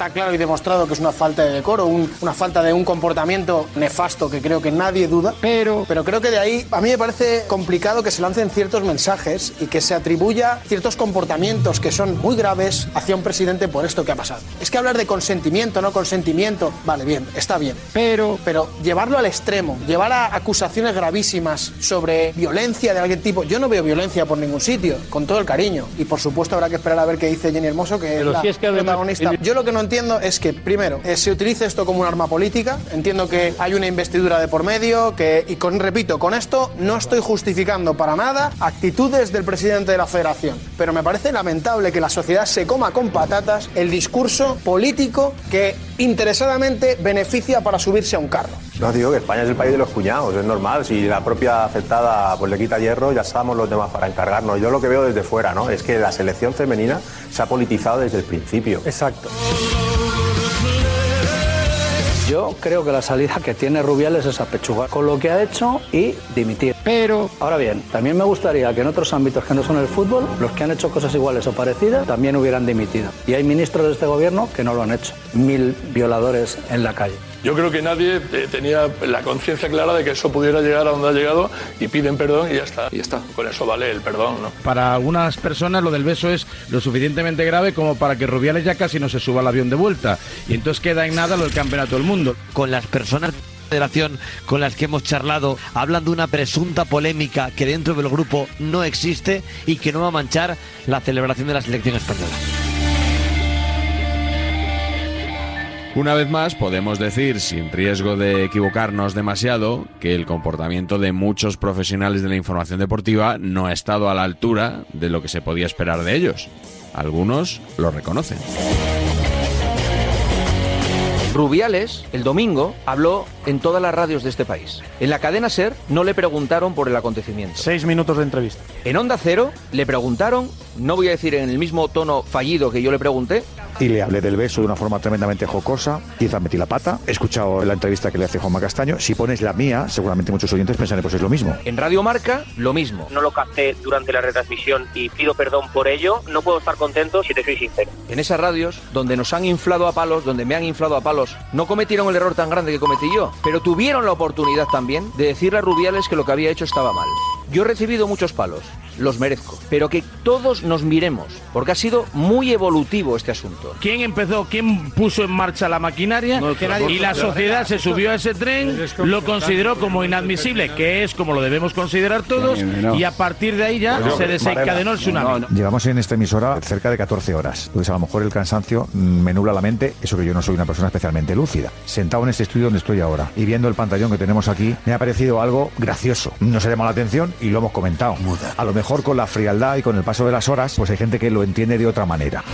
Está claro y demostrado que es una falta de decoro, un- una falta de un comportamiento nefasto que creo que nadie duda. Pero, pero creo que de ahí a mí me parece complicado que se lancen ciertos mensajes y que se atribuya ciertos comportamientos que son muy graves hacia un presidente por esto que ha pasado. Es que hablar de consentimiento, no consentimiento, vale, bien, está bien. Pero, pero llevarlo al extremo, llevar a acusaciones gravísimas sobre violencia de algún tipo, yo no veo violencia por ningún sitio, con todo el cariño. Y por supuesto habrá que esperar a ver qué dice Jenny Hermoso, que Pero es la si es que además- protagonista. Yo lo que no entiendo es que, primero, eh, se utilice esto como un arma política. Entiendo que hay una investidura de por medio, que, y con, repito, con esto no estoy justificando para nada actitudes del presidente de la federación. Pero me parece lamentable que la sociedad se coma con patatas el discurso político que interesadamente beneficia para subirse a un carro. No, digo que España es el país de los cuñados, es normal. Si la propia afectada pues, le quita hierro, ya estamos los demás para encargarnos. Yo lo que veo desde fuera, ¿no? Es que la selección femenina se ha politizado desde el principio. Exacto. Yo creo que la salida que tiene Rubiales es apechugar con lo que ha hecho y dimitir. Pero, ahora bien, también me gustaría que en otros ámbitos que no son el fútbol, los que han hecho cosas iguales o parecidas también hubieran dimitido. Y hay ministros de este gobierno que no lo han hecho. Mil violadores en la calle. Yo creo que nadie eh, tenía la conciencia clara de que eso pudiera llegar a donde ha llegado y piden perdón y ya está. Y ya está. Con eso vale el perdón, ¿no? Para algunas personas lo del beso es lo suficientemente grave como para que Rubiales ya casi no se suba al avión de vuelta. Y entonces queda en nada lo del campeonato del mundo. Con las personas federación con las que hemos charlado, hablan de una presunta polémica que dentro del grupo no existe y que no va a manchar la celebración de la selección española. Una vez más, podemos decir, sin riesgo de equivocarnos demasiado, que el comportamiento de muchos profesionales de la información deportiva no ha estado a la altura de lo que se podía esperar de ellos. Algunos lo reconocen. Rubiales, el domingo, habló en todas las radios de este país. En la cadena Ser no le preguntaron por el acontecimiento. Seis minutos de entrevista. En Onda Cero le preguntaron, no voy a decir en el mismo tono fallido que yo le pregunté, y le hablé del beso de una forma tremendamente jocosa. Quizá metí la pata. He escuchado la entrevista que le hace Juanma Castaño. Si pones la mía, seguramente muchos oyentes pensarán pues es lo mismo. en Radio Marca lo mismo. No lo capté durante la retransmisión y pido perdón por ello. No puedo estar contento si te soy sincero. En esas radios, donde nos han inflado a palos, donde me han inflado a palos, no cometieron el error tan grande que cometí yo, pero tuvieron la oportunidad también de decirle a Rubiales que lo que había hecho estaba mal. Yo he recibido muchos palos, los merezco, pero que todos nos miremos, porque ha sido muy evolutivo este asunto. ¿Quién empezó? ¿Quién puso en marcha la maquinaria? y la sociedad se subió a ese tren, lo consideró como inadmisible, que es como lo debemos considerar todos, y a partir de ahí ya se desencadenó el tsunami. Llevamos en esta emisora cerca de 14 horas. Entonces a lo mejor el cansancio mm, me nubla la mente, eso que yo no soy una persona especialmente lúcida. Sentado en este estudio donde estoy ahora y viendo el pantallón que tenemos aquí, me ha parecido algo gracioso. No se llama la atención, y lo hemos comentado. A lo mejor con la frialdad y con el paso de las horas, pues hay gente que lo entiende de otra manera.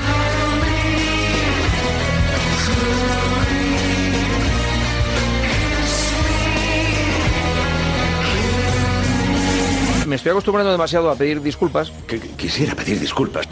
Me estoy acostumbrando demasiado a pedir disculpas. Que quisiera pedir disculpas.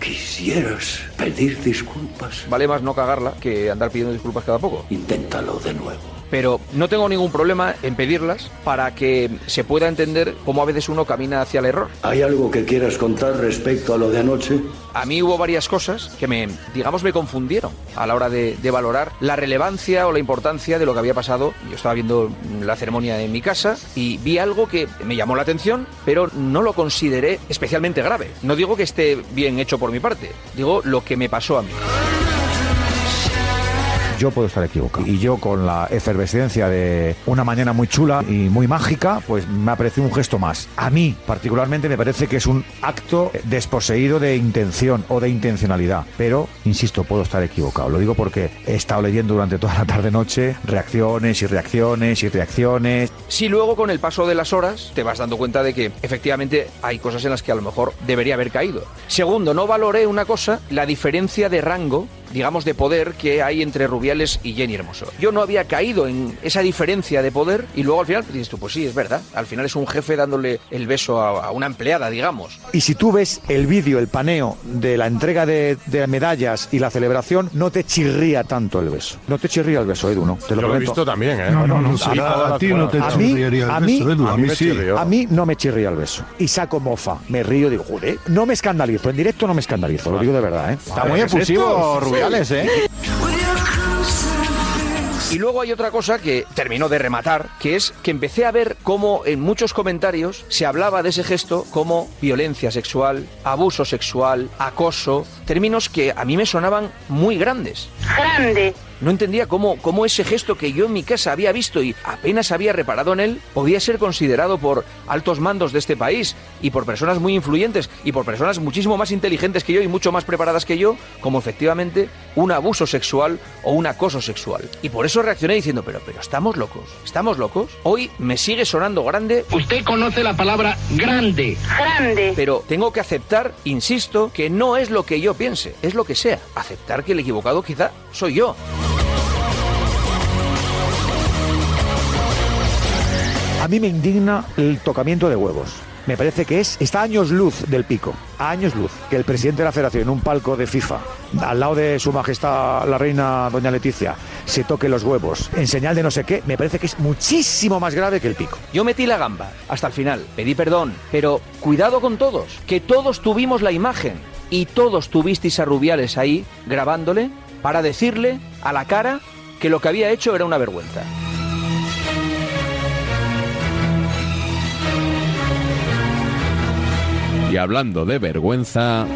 Quisieras pedir disculpas. Vale más no cagarla que andar pidiendo disculpas cada poco. Inténtalo de nuevo. Pero no tengo ningún problema en pedirlas para que se pueda entender cómo a veces uno camina hacia el error. ¿Hay algo que quieras contar respecto a lo de anoche? A mí hubo varias cosas que me, digamos, me confundieron a la hora de, de valorar la relevancia o la importancia de lo que había pasado. Yo estaba viendo la ceremonia en mi casa y vi algo que me llamó la atención, pero no lo consideré especialmente grave. No digo que esté bien hecho por mi parte, digo lo que me pasó a mí. Yo puedo estar equivocado. Y yo con la efervescencia de una mañana muy chula y muy mágica, pues me ha parecido un gesto más. A mí, particularmente, me parece que es un acto desposeído de intención o de intencionalidad. Pero, insisto, puedo estar equivocado. Lo digo porque he estado leyendo durante toda la tarde-noche reacciones y reacciones y reacciones. Si luego con el paso de las horas te vas dando cuenta de que efectivamente hay cosas en las que a lo mejor debería haber caído. Segundo, no valoré una cosa, la diferencia de rango digamos, de poder que hay entre Rubiales y Jenny Hermoso. Yo no había caído en esa diferencia de poder y luego al final dices tú, pues sí, es verdad. Al final es un jefe dándole el beso a, a una empleada, digamos. Y si tú ves el vídeo, el paneo de la entrega de, de medallas y la celebración, no te chirría tanto el beso. No te chirría el beso, Edu, ¿no? Te Yo lo he visto también, ¿eh? No, no, no, Sí, sí, todas a ti no te buenas. A mí, chirriaría el a mí, beso, Edu, a mí sí. chirrió. a mí no me chirría el beso. Y saco mofa, me río, digo, joder, no me escandalizo. En directo no me escandalizo, lo digo de verdad, ¿eh? Está muy efusivo, ¿eh? Y luego hay otra cosa que terminó de rematar, que es que empecé a ver cómo en muchos comentarios se hablaba de ese gesto como violencia sexual, abuso sexual, acoso, términos que a mí me sonaban muy grandes. Grande. No entendía cómo, cómo ese gesto que yo en mi casa había visto y apenas había reparado en él podía ser considerado por altos mandos de este país y por personas muy influyentes y por personas muchísimo más inteligentes que yo y mucho más preparadas que yo como efectivamente un abuso sexual o un acoso sexual. Y por eso reaccioné diciendo, pero, pero estamos locos, estamos locos. Hoy me sigue sonando grande. Usted conoce la palabra grande. Grande. Pero tengo que aceptar, insisto, que no es lo que yo piense, es lo que sea. Aceptar que el equivocado quizá soy yo. A mí me indigna el tocamiento de huevos. Me parece que es está años luz del pico, a años luz, que el presidente de la Federación en un palco de FIFA, al lado de su majestad la reina doña Leticia, se toque los huevos en señal de no sé qué, me parece que es muchísimo más grave que el pico. Yo metí la gamba hasta el final, pedí perdón, pero cuidado con todos, que todos tuvimos la imagen y todos tuvisteis a Rubiales ahí grabándole para decirle a la cara que lo que había hecho era una vergüenza. Y hablando de vergüenza,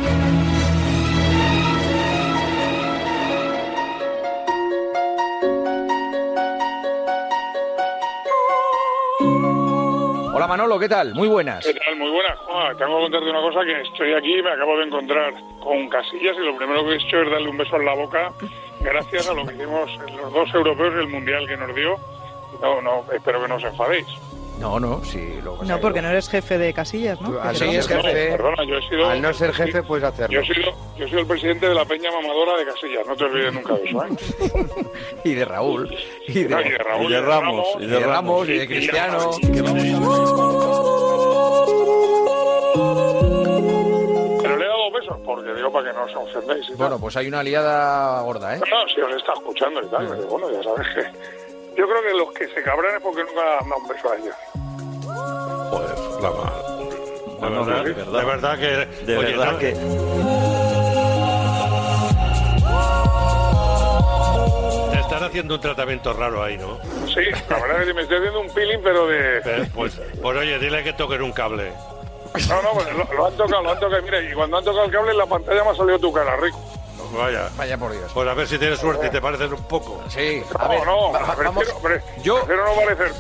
Hola Manolo, ¿qué tal? Muy buenas. ¿Qué tal? Muy buenas, Juan. Tengo que contarte una cosa que estoy aquí y me acabo de encontrar con Casillas y lo primero que he hecho es darle un beso en la boca gracias a lo que hicimos los dos europeos y el mundial que nos dio. No, no, espero que no os enfadéis. No, no, sí, que No, porque no eres jefe de casillas, ¿no? Así Porque es, no- jefe. Perdona, yo he sido... Al no ser jefe, puedes hacerlo. Yo he sido, yo he sido el presidente de la peña mamadora de Casillas, no te olvides nunca de eso, ¿eh? *laughs* Y de Raúl. Y de Raúl, y de Ramos, y de Ramos, y de Cristiano. Pero le he dado besos porque digo para que no os y tal. Bueno, pues hay una liada gorda, ¿eh? No, no, si os está escuchando y tal, pero bueno, ya sabes que... Yo creo que los que se cabran es porque nunca han dado un beso a ellos. Joder, la mal. De no, verdad, de de verdad. verdad que... De oye, verdad no- que- Te están haciendo un tratamiento raro ahí, ¿no? Sí, la verdad es que me estoy haciendo un peeling, pero de... Pues, pues oye, dile que toquen un cable. No, no, pues lo, lo han tocado, lo han tocado. Mira, y cuando han tocado el cable en la pantalla me ha salido tu cara, Rico. Vaya. Vaya por Dios. Pues a ver si tienes suerte y te parecen un poco. Sí, No, no, prefiero, pre- prefiero no parecer.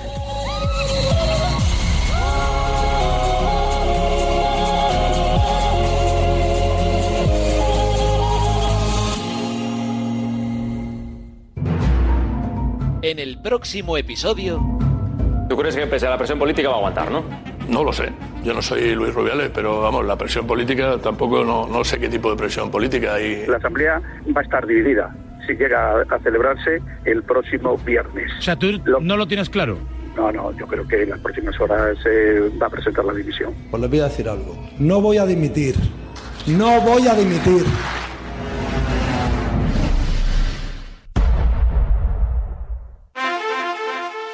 En el próximo episodio. ¿Tú crees que pese a la presión política va a aguantar, no? No lo sé. Yo no soy Luis Rubiales, pero vamos, la presión política tampoco no, no sé qué tipo de presión política hay. La Asamblea va a estar dividida si llega a celebrarse el próximo viernes. O sea, tú no lo tienes claro. No, no, yo creo que en las próximas horas se va a presentar la división. Pues les voy a decir algo. No voy a dimitir. No voy a dimitir.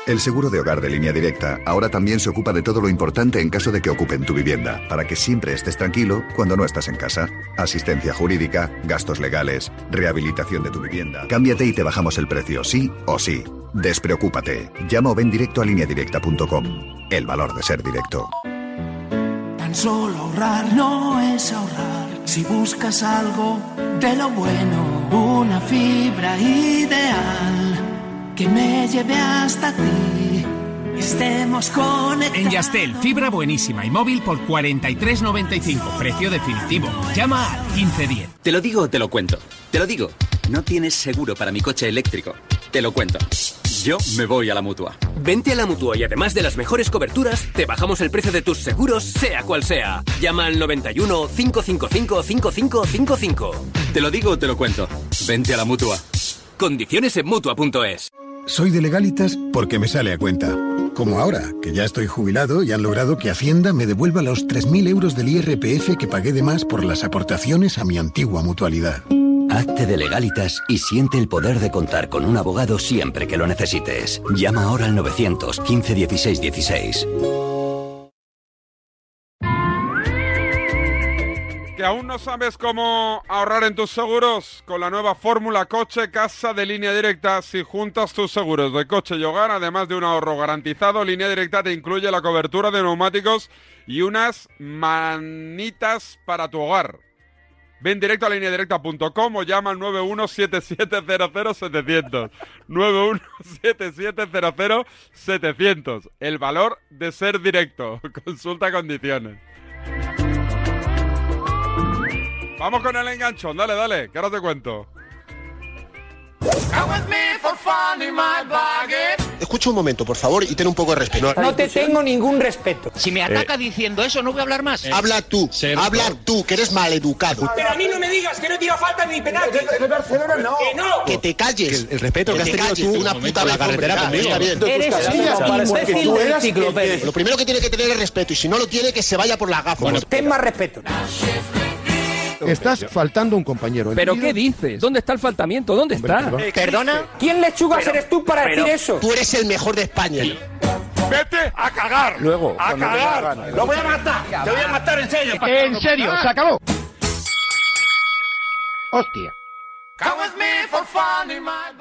El seguro de hogar de línea directa ahora también se ocupa de todo lo importante en caso de que ocupen tu vivienda, para que siempre estés tranquilo cuando no estás en casa. Asistencia jurídica, gastos legales, rehabilitación de tu vivienda. Cámbiate y te bajamos el precio, sí o sí. Despreocúpate. Llama o ven directo a lineadirecta.com. El valor de ser directo. Tan solo ahorrar no es ahorrar. Si buscas algo de lo bueno, una fibra ideal que me lleve hasta ti. Estemos conectados. En Yastel, fibra buenísima y móvil por 43.95, precio definitivo. Llama al 1510. Te lo digo o te lo cuento. Te lo digo. No tienes seguro para mi coche eléctrico. Te lo cuento. Yo me voy a la mutua. Vente a la mutua y además de las mejores coberturas, te bajamos el precio de tus seguros, sea cual sea. Llama al 91 555 5555. Te lo digo o te lo cuento. Vente a la mutua. Condiciones en mutua.es. Soy de legalitas porque me sale a cuenta. Como ahora, que ya estoy jubilado y han logrado que Hacienda me devuelva los 3.000 euros del IRPF que pagué de más por las aportaciones a mi antigua mutualidad. Hazte de legalitas y siente el poder de contar con un abogado siempre que lo necesites. Llama ahora al 915 16 16. Aún no sabes cómo ahorrar en tus seguros? Con la nueva fórmula coche casa de línea directa, si juntas tus seguros de coche y hogar, además de un ahorro garantizado, línea directa te incluye la cobertura de neumáticos y unas manitas para tu hogar. Ven directo a lineadirecta.com o llama al 917700700. 917700700. *laughs* El valor de ser directo. *laughs* Consulta condiciones. Vamos con el enganchón, dale, dale, que ahora te cuento. Escucha un momento, por favor, y ten un poco de respeto. No te tengo ningún respeto. Si me ataca diciendo eso, no voy a hablar más. Habla tú, habla tú, que eres maleducado. Pero a mí no me digas que no tira falta ni penal. Que, no. Que no. Que te calles. el respeto que, has tenido tú una puta la carretera conmigo. Está bien. Eres Lo primero que tiene que tener es respeto, y si no lo tiene, que se vaya por la gafa. ten más respeto. Estás faltando un compañero. ¿Pero qué dices? ¿Dónde está el faltamiento? ¿Dónde está? ¿Perdona? ¿Quién lechugas eres tú para decir eso? Tú eres el mejor de España. Vete a cagar. Luego. A cagar. Lo voy a matar. Te voy a matar en serio. En serio, se acabó. Hostia.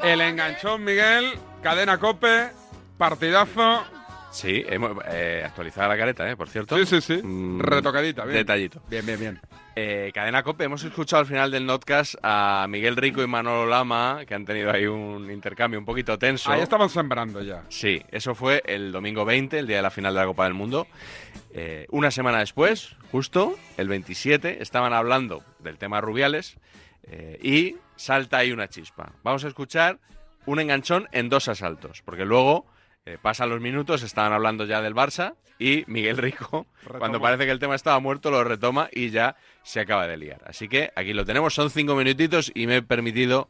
El enganchón, Miguel. Cadena Cope. Partidazo. Sí, hemos eh, actualizado la careta, ¿eh? Por cierto. Sí, sí, sí. Mm, Retocadita, bien. Detallito. Bien, bien, bien. Eh, Cadena Cope, hemos escuchado al final del notcast a Miguel Rico y Manolo Lama, que han tenido ahí un intercambio un poquito tenso. Ahí estaban sembrando ya. Sí, eso fue el domingo 20, el día de la final de la Copa del Mundo. Eh, una semana después, justo, el 27, estaban hablando del tema Rubiales eh, y salta ahí una chispa. Vamos a escuchar un enganchón en dos asaltos, porque luego eh, pasan los minutos, estaban hablando ya del Barça y Miguel Rico, *laughs* cuando parece que el tema estaba muerto, lo retoma y ya se acaba de liar. Así que aquí lo tenemos, son cinco minutitos y me he permitido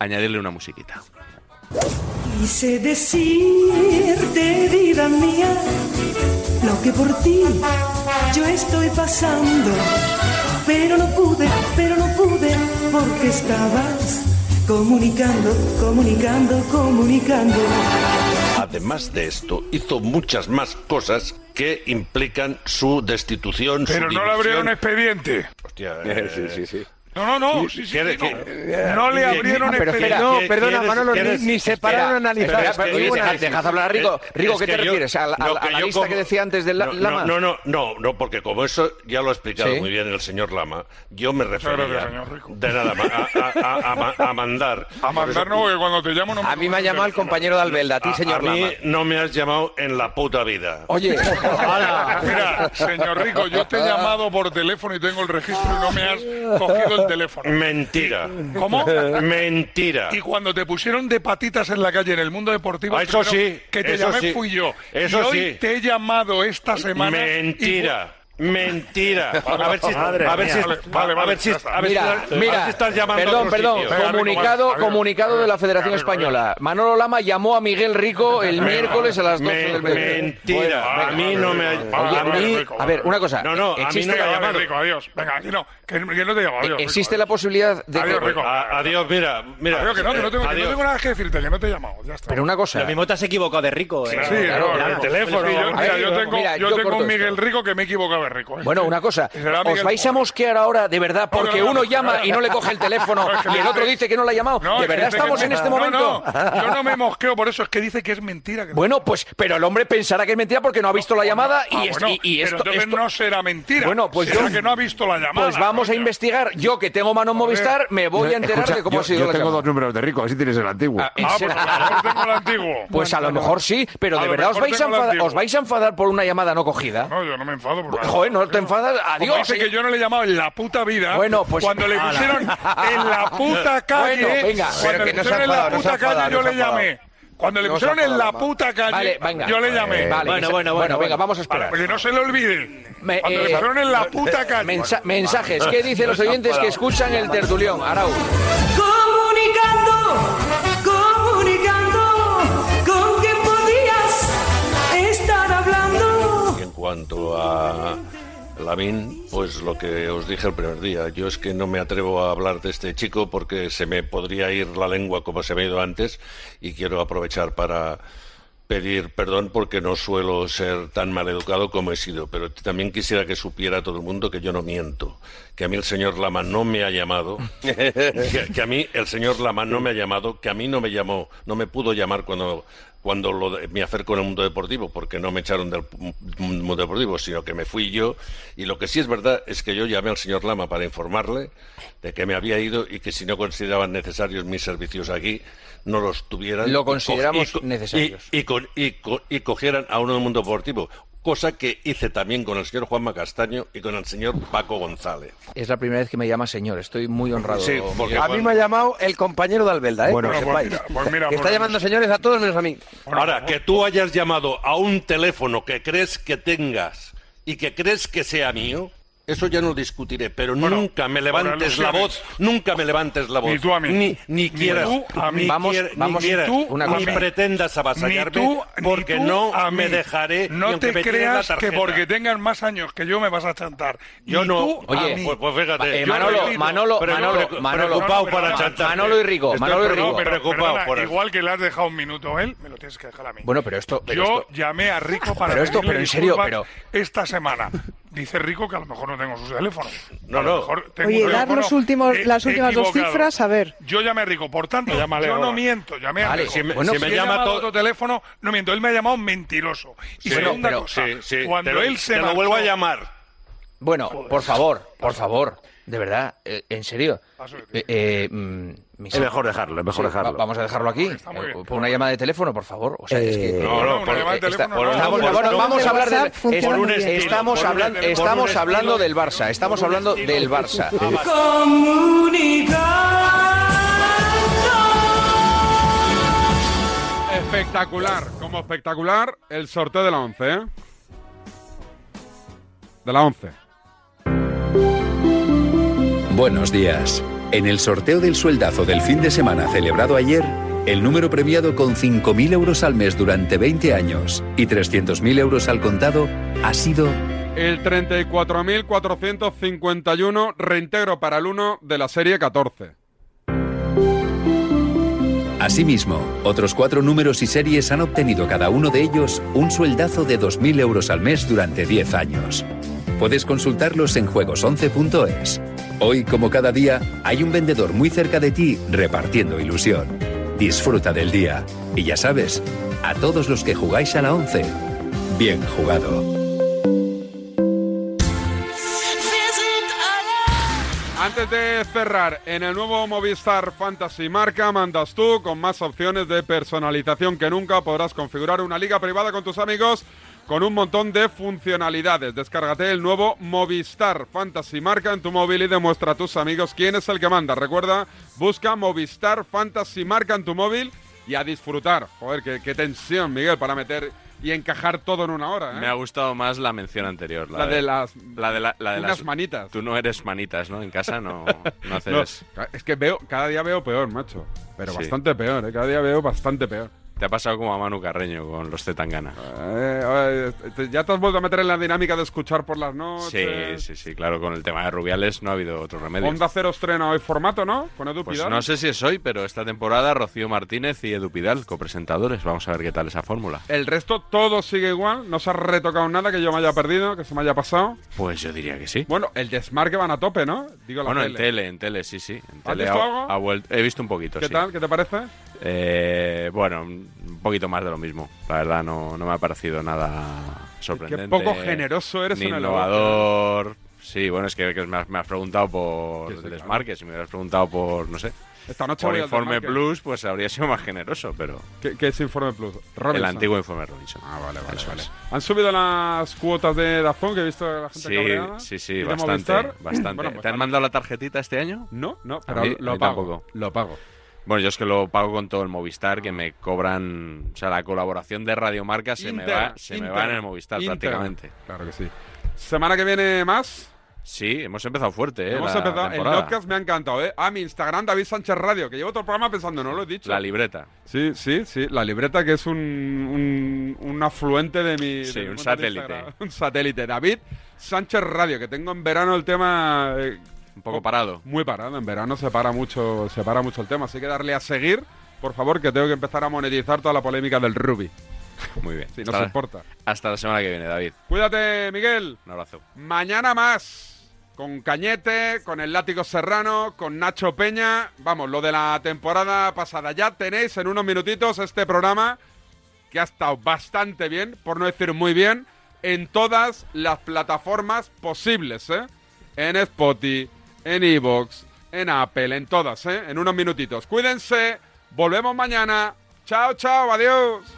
añadirle una musiquita. Quise decirte, vida mía, lo que por ti yo estoy pasando. Pero no pude, pero no pude, porque estabas comunicando, comunicando, comunicando. Además de esto, hizo muchas más cosas que implican su destitución. Pero su no le abrieron expediente. Hostia, *laughs* sí, sí, sí. No, no, no. Sí, sí, ¿Quiere sí, que- no. No le abrieron Ah, expediente. espera, No, ¿qué- perdona, Manolo, ni, ni se pararon a analizar. Espera, Oye, que- dejad- hablar a Rico. Rico, ¿qué te que yo- refieres? ¿A la- que lista como- que decía antes de la- no, Lama? No, no, no, no, porque como eso ya lo ha explicado Sí. muy bien el señor Lama, yo me gracias, refería señor Rico. de nada más a, a- a- a ma- a mandar. *laughs* A mandar no, porque cuando te llamo no A mí me ha llamado el compañero de Albelda, a ti, señor a mí Lama. no me has llamado en la puta vida. Oye, *laughs* Mira, señor Rico, yo te he llamado por teléfono y tengo el registro y no me has cogido *laughs* el teléfono. Mentira. ¿Cómo? Mentira. Y cuando te pusieron de patitas en la calle en el mundo deportivo, Ah, eso sí, que te eso llamé sí. fui yo. Eso y hoy sí. te he llamado esta semana. Mentira. Mentira. A ver si, madre a ver si, Vale, a vale, ver si, ya está. a ver si- Mira, mira, estás llamando a perdón, perdón, sitio. comunicado, comunicado de la Federación Española. Manolo Lama llamó a Miguel Rico el miércoles a las 12 Me- del mediodía. mentira. A mí no me a mí- a ver, una cosa. No, no, a mí existe, no me ha Vale, llamado. Rico, adiós. Venga, aquí no. Que, no te llamo. Adiós, existe la posibilidad de Adiós. Rico. Adiós, mira, mira. Adiós, que no, que no tengo, nada que decirte, que no te he llamado. Ya está. Pero una cosa. Lo mismo te has equivocado de rico. Sí, eh. sí, Claro, no. teléfono. Mira, yo tengo, un Miguel Rico que me he equivocado de Rico. ¿eh? Bueno, una cosa, *laughs* ¿os vais a mosquear ahora de verdad porque No, no, no, uno no, llama no. y no le coge el teléfono *laughs* y el otro dice- que no la ha llamado? No, ¿De verdad que estamos en este momento? No, yo no me mosqueo por eso, es que dice que es mentira. que- Bueno, pues, pero el hombre pensará que es mentira porque no ha visto la llamada Ah, y, es- bueno, y- y pero esto, no será mentira. Bueno, pues Será yo- que no ha visto la llamada. Pues vamos a investigar. Yo que tengo mano en Movistar, me voy a enterar de cómo yo, ha sido yo la tengo llamada. dos números de rico, así tienes el antiguo. Ah, ¿en Ah, pues a lo mejor tengo el antiguo. Pues a lo mejor sí, pero A de verdad os vais, a tengo el enfadar, antiguo. os vais a enfadar por una llamada no cogida. No, yo no me enfado por. Joder, no te enfadas. Como Adiós. dice que yo no le he llamado en la puta vida. Bueno, pues- Cuando le Ala. pusieron en la puta calle. Bueno, venga. Cuando le pusieron en la puta calle, yo le llamé. Cuando le pusieron en la puta calle, Vale, venga. yo le llamé. Vale, Bueno, bueno, bueno, venga, vamos a esperar. Para que no se le olvide. Me- Cuando eh, le pusieron en la puta calle. mensa- mensajes, ¿qué dicen los oyentes que escuchan el tertulión? Arau. Comunicando, cuanto a Lavín, pues lo que os dije el primer día, yo es que no me atrevo a hablar de este chico porque se me podría ir la lengua como se me ha ido antes y quiero aprovechar para pedir perdón porque no suelo ser tan maleducado como he sido, pero también quisiera que supiera todo el mundo que yo no miento, que a mí el señor Lama no me ha llamado, *laughs* que, que a mí el señor Lama no me ha llamado, que a mí no me llamó, no me pudo llamar cuando cuando lo de- me acerco en el mundo deportivo, porque no me echaron del mundo deportivo, sino que me fui yo. Y lo que sí es verdad es que yo llamé al señor Lama para informarle de que me había ido y que si no consideraban necesarios mis servicios aquí, no los tuvieran. Lo consideramos y necesarios. Y, y y cogieran a uno del mundo deportivo. Cosa que hice también con el señor Juanma Castaño y con el señor Paco González. Es la primera vez que me llama señor. Estoy muy honrado. Sí, porque. A mí me ha llamado el compañero de Albelda, ¿eh? Bueno, pues mira, pues mira, que pues está llamando señores a todos menos a mí. Ahora, que tú hayas llamado a un teléfono que crees que tengas y que crees que sea mío, eso ya no discutiré, pero nunca me levantes la voz, nunca me levantes la voz. Ni tú a mí. Ni, ni Ni quieras, tú a mí. ni Vamos- quiera- ni quieras, ni tú una ni pretendas avasallarme, Ni tú- ni porque tú no a me dejaré. ni No te me tiren la creas que porque tengas más años que yo me vas a chantar. Yo Ni no. tú a Oye, mí. pues, pues fíjate. Eh, Manolo, Manolo, pero Manolo, Manolo. preocupado No, para chantarte. Manolo y Rico, Estoy Manolo y. Pero, preocupado perdona, por igual que le has dejado un minuto a él, me lo tienes que dejar a mí. Bueno, pero esto. Pero yo esto- llamé a Rico para Pero esto, pero en serio, pero- esta semana. Dice Rico que a lo mejor no tengo su teléfono. No, A lo no. Oye, un dar los últimos, e- las últimas dos cifras, a ver. Yo llamé a Rico, por tanto, yo no miento, llamé a Vale, Rico. si me- Bueno, si me he llama llamado a to- otro teléfono, no miento, él me ha llamado mentiroso. Y Sí, segunda pero- cosa, sí, sí, cuando te lo- él se te lo vuelvo a llamar. Bueno, por favor, por favor. De verdad, eh, en serio. Eh, eh, mm, mis- Es mejor dejarlo, es mejor Sí, dejarlo. va- vamos a dejarlo aquí. Eh, por una llamada de teléfono, por favor. O sea, es que. Eh, No, no, una llamada de teléfono no. estamos- Por- bueno, por- vamos a hablar del. Por un estilo, estamos por un hablando, estilo, por estamos un hablando estilo, del Barça. Estamos hablando del Barça. Espectacular, como espectacular, el sorteo de la 11, ¿eh? De la 11. Buenos días. En el sorteo del sueldazo del fin de semana celebrado ayer, el número premiado con 5.000 euros al mes durante 20 años y 300.000 euros al contado ha sido El 34.451 reintegro para el 1 de la serie 14. Asimismo, otros cuatro números y series han obtenido cada uno de ellos un sueldazo de 2.000 euros al mes durante 10 años. Puedes consultarlos en juegos11.es. Hoy, como cada día, hay un vendedor muy cerca de ti repartiendo ilusión. Disfruta del día. Y ya sabes, a todos los que jugáis a la 11, bien jugado. Antes de cerrar, en el nuevo Movistar Fantasy Marca mandas tú con más opciones de personalización que nunca. Podrás configurar una liga privada con tus amigos con un montón de funcionalidades. Descárgate el nuevo Movistar Fantasy Marca en tu móvil y demuestra a tus amigos quién es el que manda. Recuerda, busca Movistar Fantasy Marca en tu móvil y a disfrutar. Joder, qué, qué tensión, Miguel, para meter y encajar todo en una hora. ¿eh? Me ha gustado más la mención anterior. La de las- La de, la, la de unas las manitas. Tú no eres manitas, ¿no? En casa no, *laughs* no haces... No, es que veo, cada día veo peor, macho. Pero Sí. bastante peor, ¿eh? Cada día veo bastante peor. Te ha pasado como a Manu Carreño con los Zetangana. Eh, eh, te- ya te has vuelto a meter en la dinámica de escuchar por las Sí, noches. sí, sí, claro, con el tema de Rubiales no ha habido otro remedio. Onda Cero estrena hoy formato, ¿no? Con Edu Pues Pidal. no sé si es hoy, pero esta temporada Rocío Martínez y Edu Pidal, copresentadores. Vamos a ver qué tal esa fórmula. El resto todo sigue igual, no se ha retocado nada que yo me haya perdido, que se me haya pasado. Pues yo diría que sí. Bueno, el desmarque van a tope, ¿no? Digo la Bueno, en tele. tele, en tele, sí, sí. En ¿Has tele visto ha- algo? ha vuelto- he visto un poquito, ¿Qué sí. tal? ¿Qué te parece? Eh, bueno, un poquito más de lo mismo. La verdad, no, no me ha parecido nada sorprendente. poco generoso eres ni innovador. Sí, bueno, es que, que me, has, me has preguntado por el desmarque. Si me hubieras preguntado por, no sé, Esta noche por Informe. Plus, pues habría sido más generoso, pero... ¿Qué, qué es Informe Plus? El antiguo Informe Robinson. Ah, vale, vale, vale. ¿Han subido las cuotas de Dazón que he visto a la gente Sí, cabreada? sí, ¿Y sí, bastante, bastante. *clears throat* Bueno, pues ¿Te han mandado la tarjetita este año? No, no, pero mí- lo mí pago. Lo pago. Bueno, yo es que lo pago con todo el Movistar, que me cobran... O sea, la colaboración de Radiomarca se, me, va, se me va en el Movistar prácticamente. Claro que sí. ¿Semana que viene más? Sí, hemos empezado fuerte, ¿eh? Hemos la empezado. El temporada. podcast me ha encantado, ¿eh? Ah, mi Instagram, David Sánchez Radio, que llevo todo el programa pensando, no lo he dicho. La libreta. Sí, sí, sí. La libreta que es un, un, un afluente de mi. Sí, de un satélite. *laughs* Un satélite. David Sánchez Radio, que tengo en verano el tema. eh, Un poco parado. Muy parado. En verano se para mucho, se para mucho el tema. Así que darle a seguir, por favor, que tengo que empezar a monetizar toda la polémica del Ruby. Muy bien. *laughs* Si no se importa. Hasta la semana que viene, David. Cuídate, Miguel. Un abrazo. Mañana más. Con Cañete, con el Látigo Serrano, con Nacho Peña. Vamos, lo de la temporada pasada. Ya tenéis en unos minutitos este programa que ha estado bastante bien, por no decir muy bien, en todas las plataformas posibles, ¿eh? En Spotify, en Evox, en Apple, en todas, ¿eh? En unos minutitos. Cuídense. Volvemos mañana. Chao, chao, adiós.